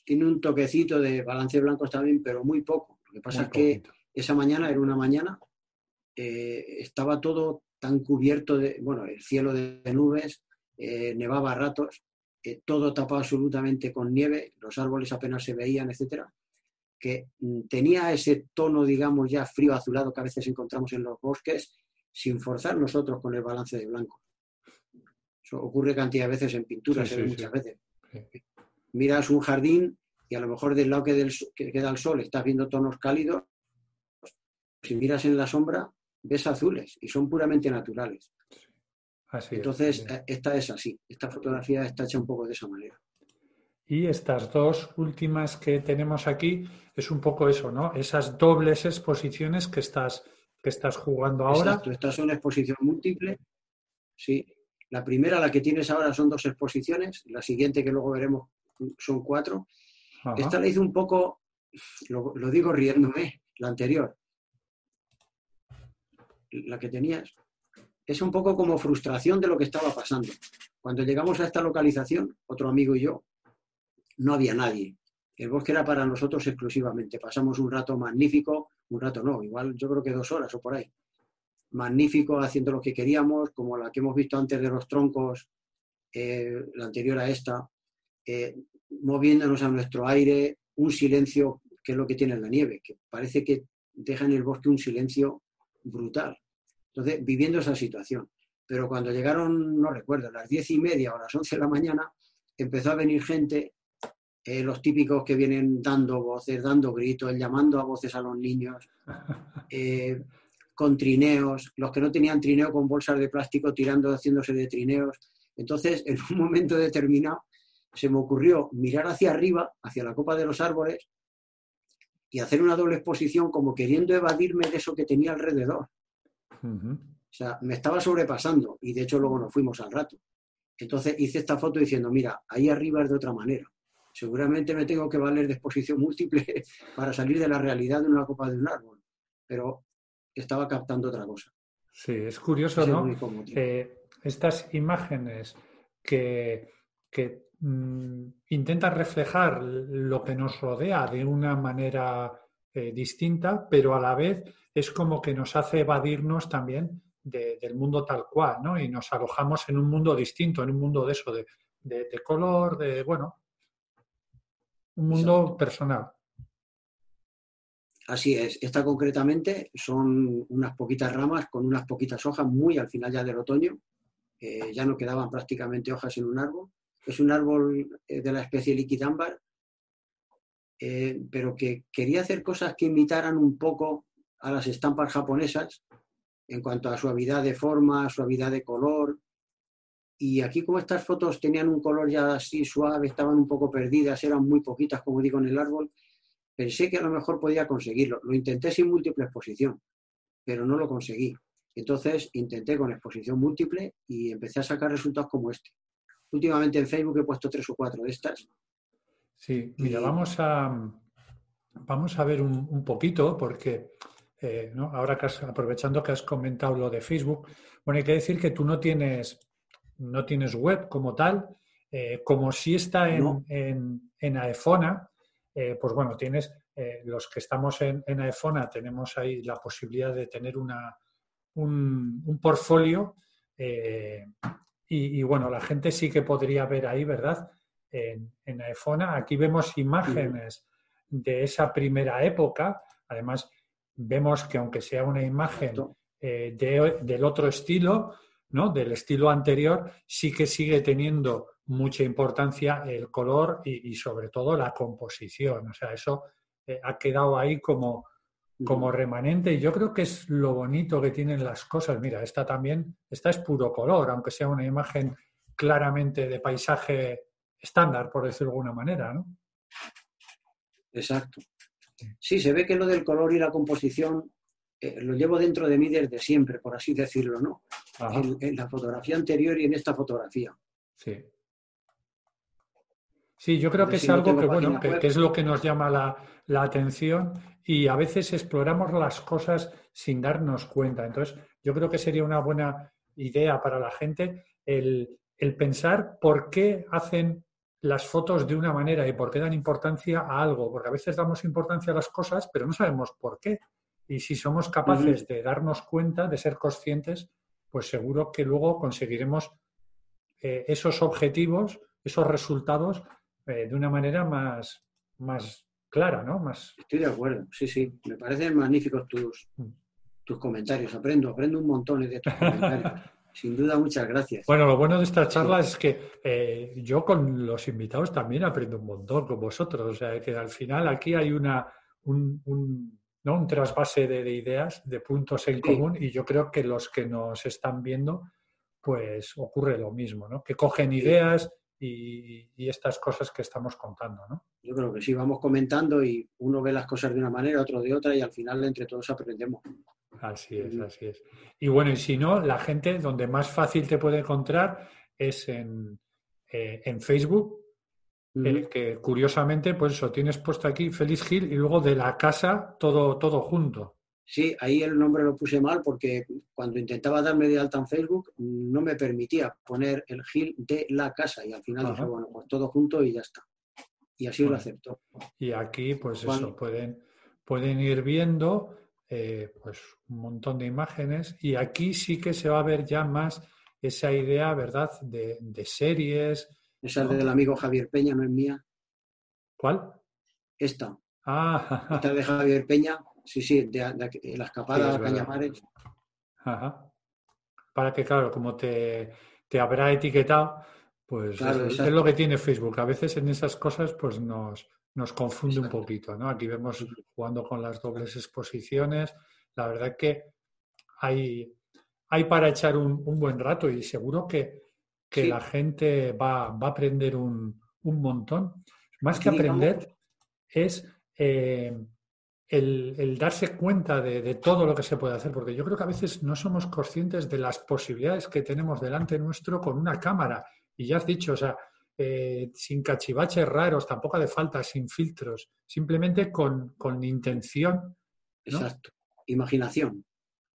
Tiene un toquecito de balance blanco también, pero muy poco. Lo que pasa es que esa mañana era una mañana, eh, estaba todo tan cubierto de, bueno, el cielo de, nubes, eh, nevaba a ratos, eh, todo tapado absolutamente con nieve, los árboles apenas se veían, etcétera que mm, tenía ese tono, digamos, ya frío azulado que a veces encontramos en los bosques, sin forzar nosotros con el balance de blanco. Eso ocurre cantidad de veces en pinturas, muchas veces. Miras un jardín y a lo mejor del lado que, del, que queda el sol estás viendo tonos cálidos. Si miras en la sombra, ves azules y son puramente naturales. Entonces, eh, esta es así. Esta fotografía está hecha un poco de esa manera. Y estas dos últimas que tenemos aquí es un poco eso, ¿no? Esas dobles exposiciones que estás, que estás jugando ahora. Exacto, esta es una exposición múltiple. Sí. La primera, la que tienes ahora, son dos exposiciones. La siguiente, que luego veremos, son cuatro. Esta la hice un poco, lo, lo digo riéndome, la anterior. La que tenías. Es un poco como frustración de lo que estaba pasando. Cuando llegamos a esta localización, otro amigo y yo, no había nadie. El bosque era para nosotros exclusivamente. Pasamos un rato magnífico, un rato no, igual yo creo que dos horas o por ahí. Magnífico haciendo lo que queríamos, como la que hemos visto antes de los troncos, eh, la anterior a esta, eh, moviéndonos a nuestro aire, un silencio que es lo que tiene la nieve, que parece que deja en el bosque un silencio brutal. Entonces, viviendo esa situación. Pero cuando llegaron, no recuerdo, las diez y media o las once de la mañana, empezó a venir gente eh, los típicos que vienen dando voces, dando gritos, llamando a voces a los niños, eh, con trineos, los que no tenían trineo con bolsas de plástico tirando, haciéndose de trineos. Entonces, en un momento determinado, se me ocurrió mirar hacia arriba, hacia la copa de los árboles, y hacer una doble exposición como queriendo evadirme de eso que tenía alrededor. O sea, me estaba sobrepasando y de hecho luego nos fuimos al rato. Entonces hice esta foto diciendo, mira, ahí arriba es de otra manera seguramente me tengo que valer de exposición múltiple para salir de la realidad de una copa de un árbol, pero estaba captando otra cosa. Sí, es curioso, ¿no? Eh, estas imágenes que, mm, intentan reflejar lo que nos rodea de una manera eh, distinta, pero a la vez es como que nos hace evadirnos también del mundo tal cual, ¿no? Y nos alojamos en un mundo distinto, en un mundo de eso, de, de color, de, bueno, un mundo personal. Así es. Esta concretamente son unas poquitas ramas con unas poquitas hojas, muy al final ya del otoño. ya no quedaban prácticamente hojas en un árbol. Es un árbol eh, de la especie liquidámbar, eh, pero que quería hacer cosas que imitaran un poco a las estampas japonesas en cuanto a suavidad de forma, suavidad de color, y aquí como estas fotos tenían un color ya así suave, estaban un poco perdidas, eran muy poquitas, como digo, en el árbol, pensé que a lo mejor podía conseguirlo. Lo intenté sin múltiple exposición, pero no lo conseguí. Entonces intenté con exposición múltiple y empecé a sacar resultados como este. Últimamente en Facebook he puesto tres o cuatro de estas. Sí, mira, vamos, a, vamos a ver un, poquito porque eh, ahora que aprovechando que has comentado lo de Facebook, bueno, hay que decir que tú no tienes no tienes web como tal, eh, como si está en, en, Aefona, eh, pues bueno, tienes, eh, los que estamos en, en, Aefona tenemos ahí la posibilidad de tener una, un, un portfolio y, bueno, la gente sí que podría ver ahí, ¿verdad? En, en Aefona, aquí vemos imágenes de esa primera época, además vemos que aunque sea una imagen del otro estilo, del estilo anterior, sí que sigue teniendo mucha importancia el color y, sobre todo la composición. O sea, eso eh, ha quedado ahí como, como remanente y yo creo que es lo bonito que tienen las cosas. Mira, esta también, esta es puro color, aunque sea una imagen claramente de paisaje estándar, por decirlo de alguna manera, ¿no? Exacto. Sí, se ve que lo del color y la composición eh, lo llevo dentro de mí desde siempre, por así decirlo, ¿no? En, la fotografía anterior y en esta fotografía. Sí. Sí, yo creo que es algo que, bueno, que, es lo que nos llama la, la, atención y a veces exploramos las cosas sin darnos cuenta. Entonces, yo creo que sería una buena idea para la gente el, el pensar por qué hacen las fotos de una manera y por qué dan importancia a algo, porque a veces damos importancia a las cosas, pero no sabemos por qué. Y si somos capaces de darnos cuenta, de ser conscientes, pues seguro que luego conseguiremos eh, esos objetivos, esos resultados eh, de una manera más, más clara, ¿no? Más... Estoy de acuerdo, sí, sí. Me parecen magníficos tus, mm. tus comentarios. Aprendo, aprendo un montón de tus comentarios. Sin duda, muchas gracias. Bueno, lo bueno de esta charla es que eh, yo con los invitados también aprendo un montón con vosotros. O sea, que al final aquí hay una, un, un, ¿no? un trasvase de, ideas, de puntos en común, y yo creo que los que nos están viendo, pues ocurre lo mismo, ¿no? Que cogen ideas y, y, estas cosas que estamos contando, ¿no? Yo creo que sí, vamos comentando y uno ve las cosas de una manera, otro de otra, y al final entre todos aprendemos. Así es, así es. Y bueno, y si no, la gente donde más fácil te puede encontrar es en, eh, en Facebook, el que curiosamente, pues eso, tienes puesto aquí Félix Gil y luego de la casa todo, todo junto. Sí, ahí el nombre lo puse mal porque cuando intentaba darme de alta en Facebook no me permitía poner el Gil de la casa y al final dije, bueno, pues todo junto y ya está. Y así lo acepto. Y aquí, pues eso, pueden, pueden ir viendo eh, pues un montón de imágenes y aquí sí que se va a ver ya más esa idea, ¿verdad?, de, series. Esa es del amigo Javier Peña, no es mía. ¿Cuál? Esta. Ah. Esta de Javier Peña, sí, sí, de, la escapada a Cañamares. Ajá. Para que, claro, como te, te habrá etiquetado, pues es, lo que tiene Facebook. A veces en esas cosas pues nos, nos confunde un poquito, ¿no? Aquí vemos jugando con las dobles exposiciones. La verdad que hay, hay para echar un, buen rato y seguro que, la gente va, va, a aprender un, montón. Más que aprender es eh, el, darse cuenta de, de, todo lo que se puede hacer, porque yo creo que a veces no somos conscientes de las posibilidades que tenemos delante nuestro con una cámara. Y ya has dicho, o sea, eh, sin cachivaches raros, tampoco de falta, sin filtros, simplemente con, intención. Exacto. Imaginación.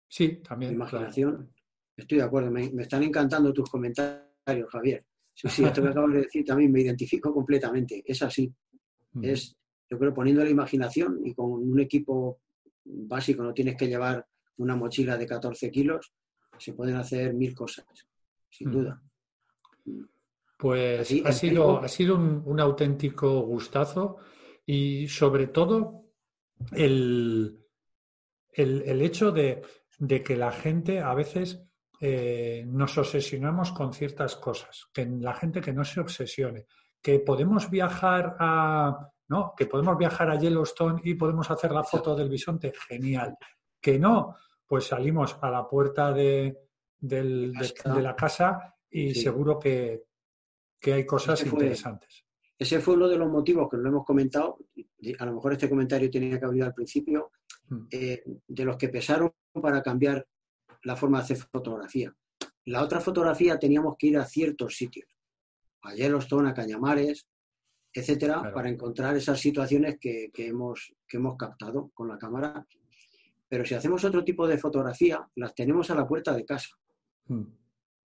Sí, también. Imaginación. Estoy de acuerdo. Me, están encantando tus comentarios, Javier. Sí, sí, esto que acabas de decir también me identifico completamente. Es así. Mm. Es, yo creo, poniendo la imaginación y con un equipo básico, no tienes que llevar una mochila de 14 kilos, se pueden hacer mil cosas, sin mm. duda. Pues ha sido, ha sido un, auténtico gustazo y sobre todo el, el, hecho de, que la gente a veces eh, nos obsesionamos con ciertas cosas, que la gente que no se obsesione, que podemos viajar a, ¿no? que podemos viajar a Yellowstone y podemos hacer la foto del bisonte, genial. Que no, pues salimos a la puerta de, la casa y seguro que, que hay cosas interesantes. Ese fue uno de los motivos que lo hemos comentado, a lo mejor este comentario tenía que abrir al principio, hmm. eh, de los que pesaron para cambiar la forma de hacer fotografía. La otra fotografía teníamos que ir a ciertos sitios, a Yellowstone, a Cañamares, etcétera, para encontrar esas situaciones que, hemos, que hemos captado con la cámara. Pero si hacemos otro tipo de fotografía, las tenemos a la puerta de casa. Hmm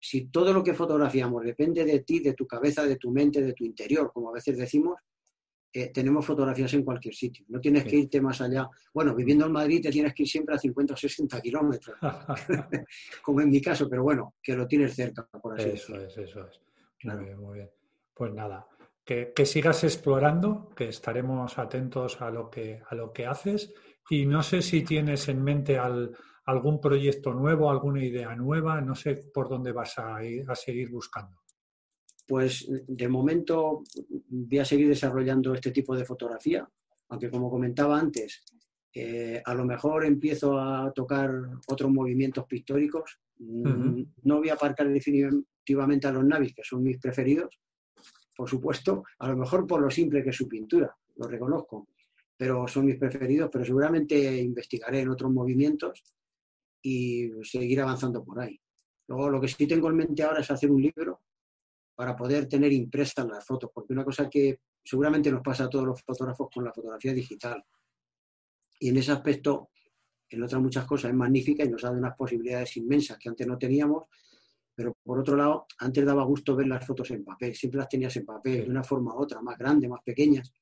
si todo lo que fotografiamos depende de ti, de tu cabeza, de tu mente, de tu interior, como a veces decimos, eh, tenemos fotografías en cualquier sitio. No tienes que irte más allá. Bueno, viviendo en Madrid te tienes que ir siempre a 50 o 60 kilómetros, como en mi caso, pero bueno, que lo tienes cerca, por así Eso es, eso es. Muy bien, muy bien. Pues nada, que, que, sigas explorando, que estaremos atentos a lo que, a lo que haces. Y no sé si tienes en mente al, algún proyecto nuevo, alguna idea nueva? No sé por dónde vas a, ir, a seguir buscando. Pues de momento voy a seguir desarrollando este tipo de fotografía, aunque como comentaba antes, eh, a lo mejor empiezo a tocar otros movimientos pictóricos. Mm, no voy a aparcar definitivamente a los navis, que son mis preferidos, por supuesto, a lo mejor por lo simple que es su pintura, lo reconozco, pero son mis preferidos, pero seguramente investigaré en otros movimientos y seguir avanzando por ahí. Luego, lo que sí tengo en mente ahora es hacer un libro para poder tener impresas las fotos, porque una cosa que seguramente nos pasa a todos los fotógrafos con la fotografía digital. Y en ese aspecto, en otras muchas cosas, es magnífica y nos da unas posibilidades inmensas que antes no teníamos. Pero por otro lado, antes daba gusto ver las fotos en papel, siempre las tenías en papel, de una forma u otra, más grande, más pequeñas.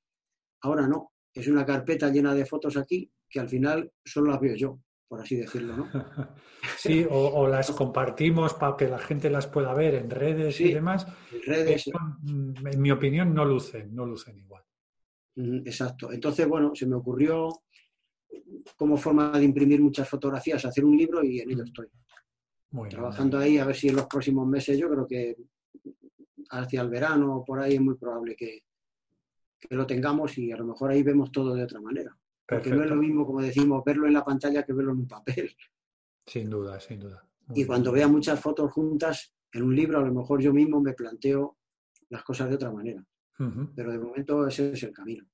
Ahora no, es una carpeta llena de fotos aquí que al final solo las veo yo, por así decirlo, ¿no? Sí, o, las compartimos para que la gente las pueda ver en redes y demás. En redes. Mm, en mi opinión, no lucen, no lucen igual. Exacto. Entonces, bueno, se me ocurrió como forma de imprimir muchas fotografías, hacer un libro y en ello estoy. Trabajando ahí, a ver si en los próximos meses, yo creo que hacia el verano, por ahí es muy probable que, que lo tengamos y a lo mejor ahí vemos todo de otra manera. Porque no es lo mismo, como decimos, verlo en la pantalla que verlo en un papel. Sin duda, sin duda. y cuando vea muchas fotos juntas en un libro, a lo mejor yo mismo me planteo las cosas de otra manera. Pero de momento ese es el camino.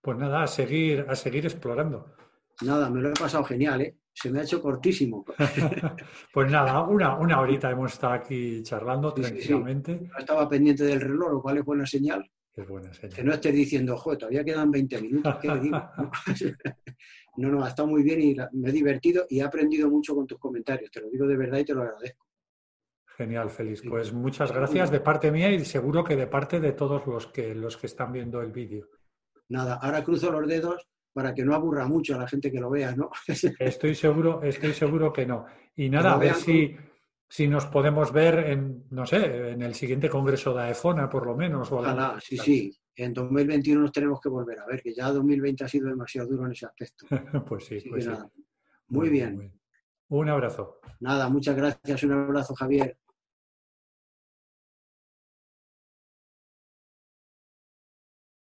Pues nada, a seguir, a seguir explorando. Nada, me lo he pasado genial, ¿eh? Se me ha hecho cortísimo. pues nada, una, una horita hemos estado aquí charlando tranquilamente. No estaba pendiente del reloj, lo cual es buena señal. Que no estés diciendo, joder, todavía quedan 20 minutos, ¿qué le digo? no, no, ha estado muy bien y me he divertido y he aprendido mucho con tus comentarios. Te lo digo de verdad y te lo agradezco. Genial, Félix. Pues muchas gracias de parte mía y seguro que de parte de todos los que, los que están viendo el vídeo. Nada, ahora cruzo los dedos para que no aburra mucho a la gente que lo vea, ¿no? estoy seguro, estoy seguro que no. Y nada, a ver si, si nos podemos ver en, no sé, en el siguiente congreso de AEFONA, por lo menos. Ojalá, sí, sí. En 2021 nos tenemos que volver a ver, que ya 2020 ha sido demasiado duro en ese aspecto. pues sí, pues sí. Muy, bien. Un abrazo. Nada, muchas gracias. Un abrazo, Javier.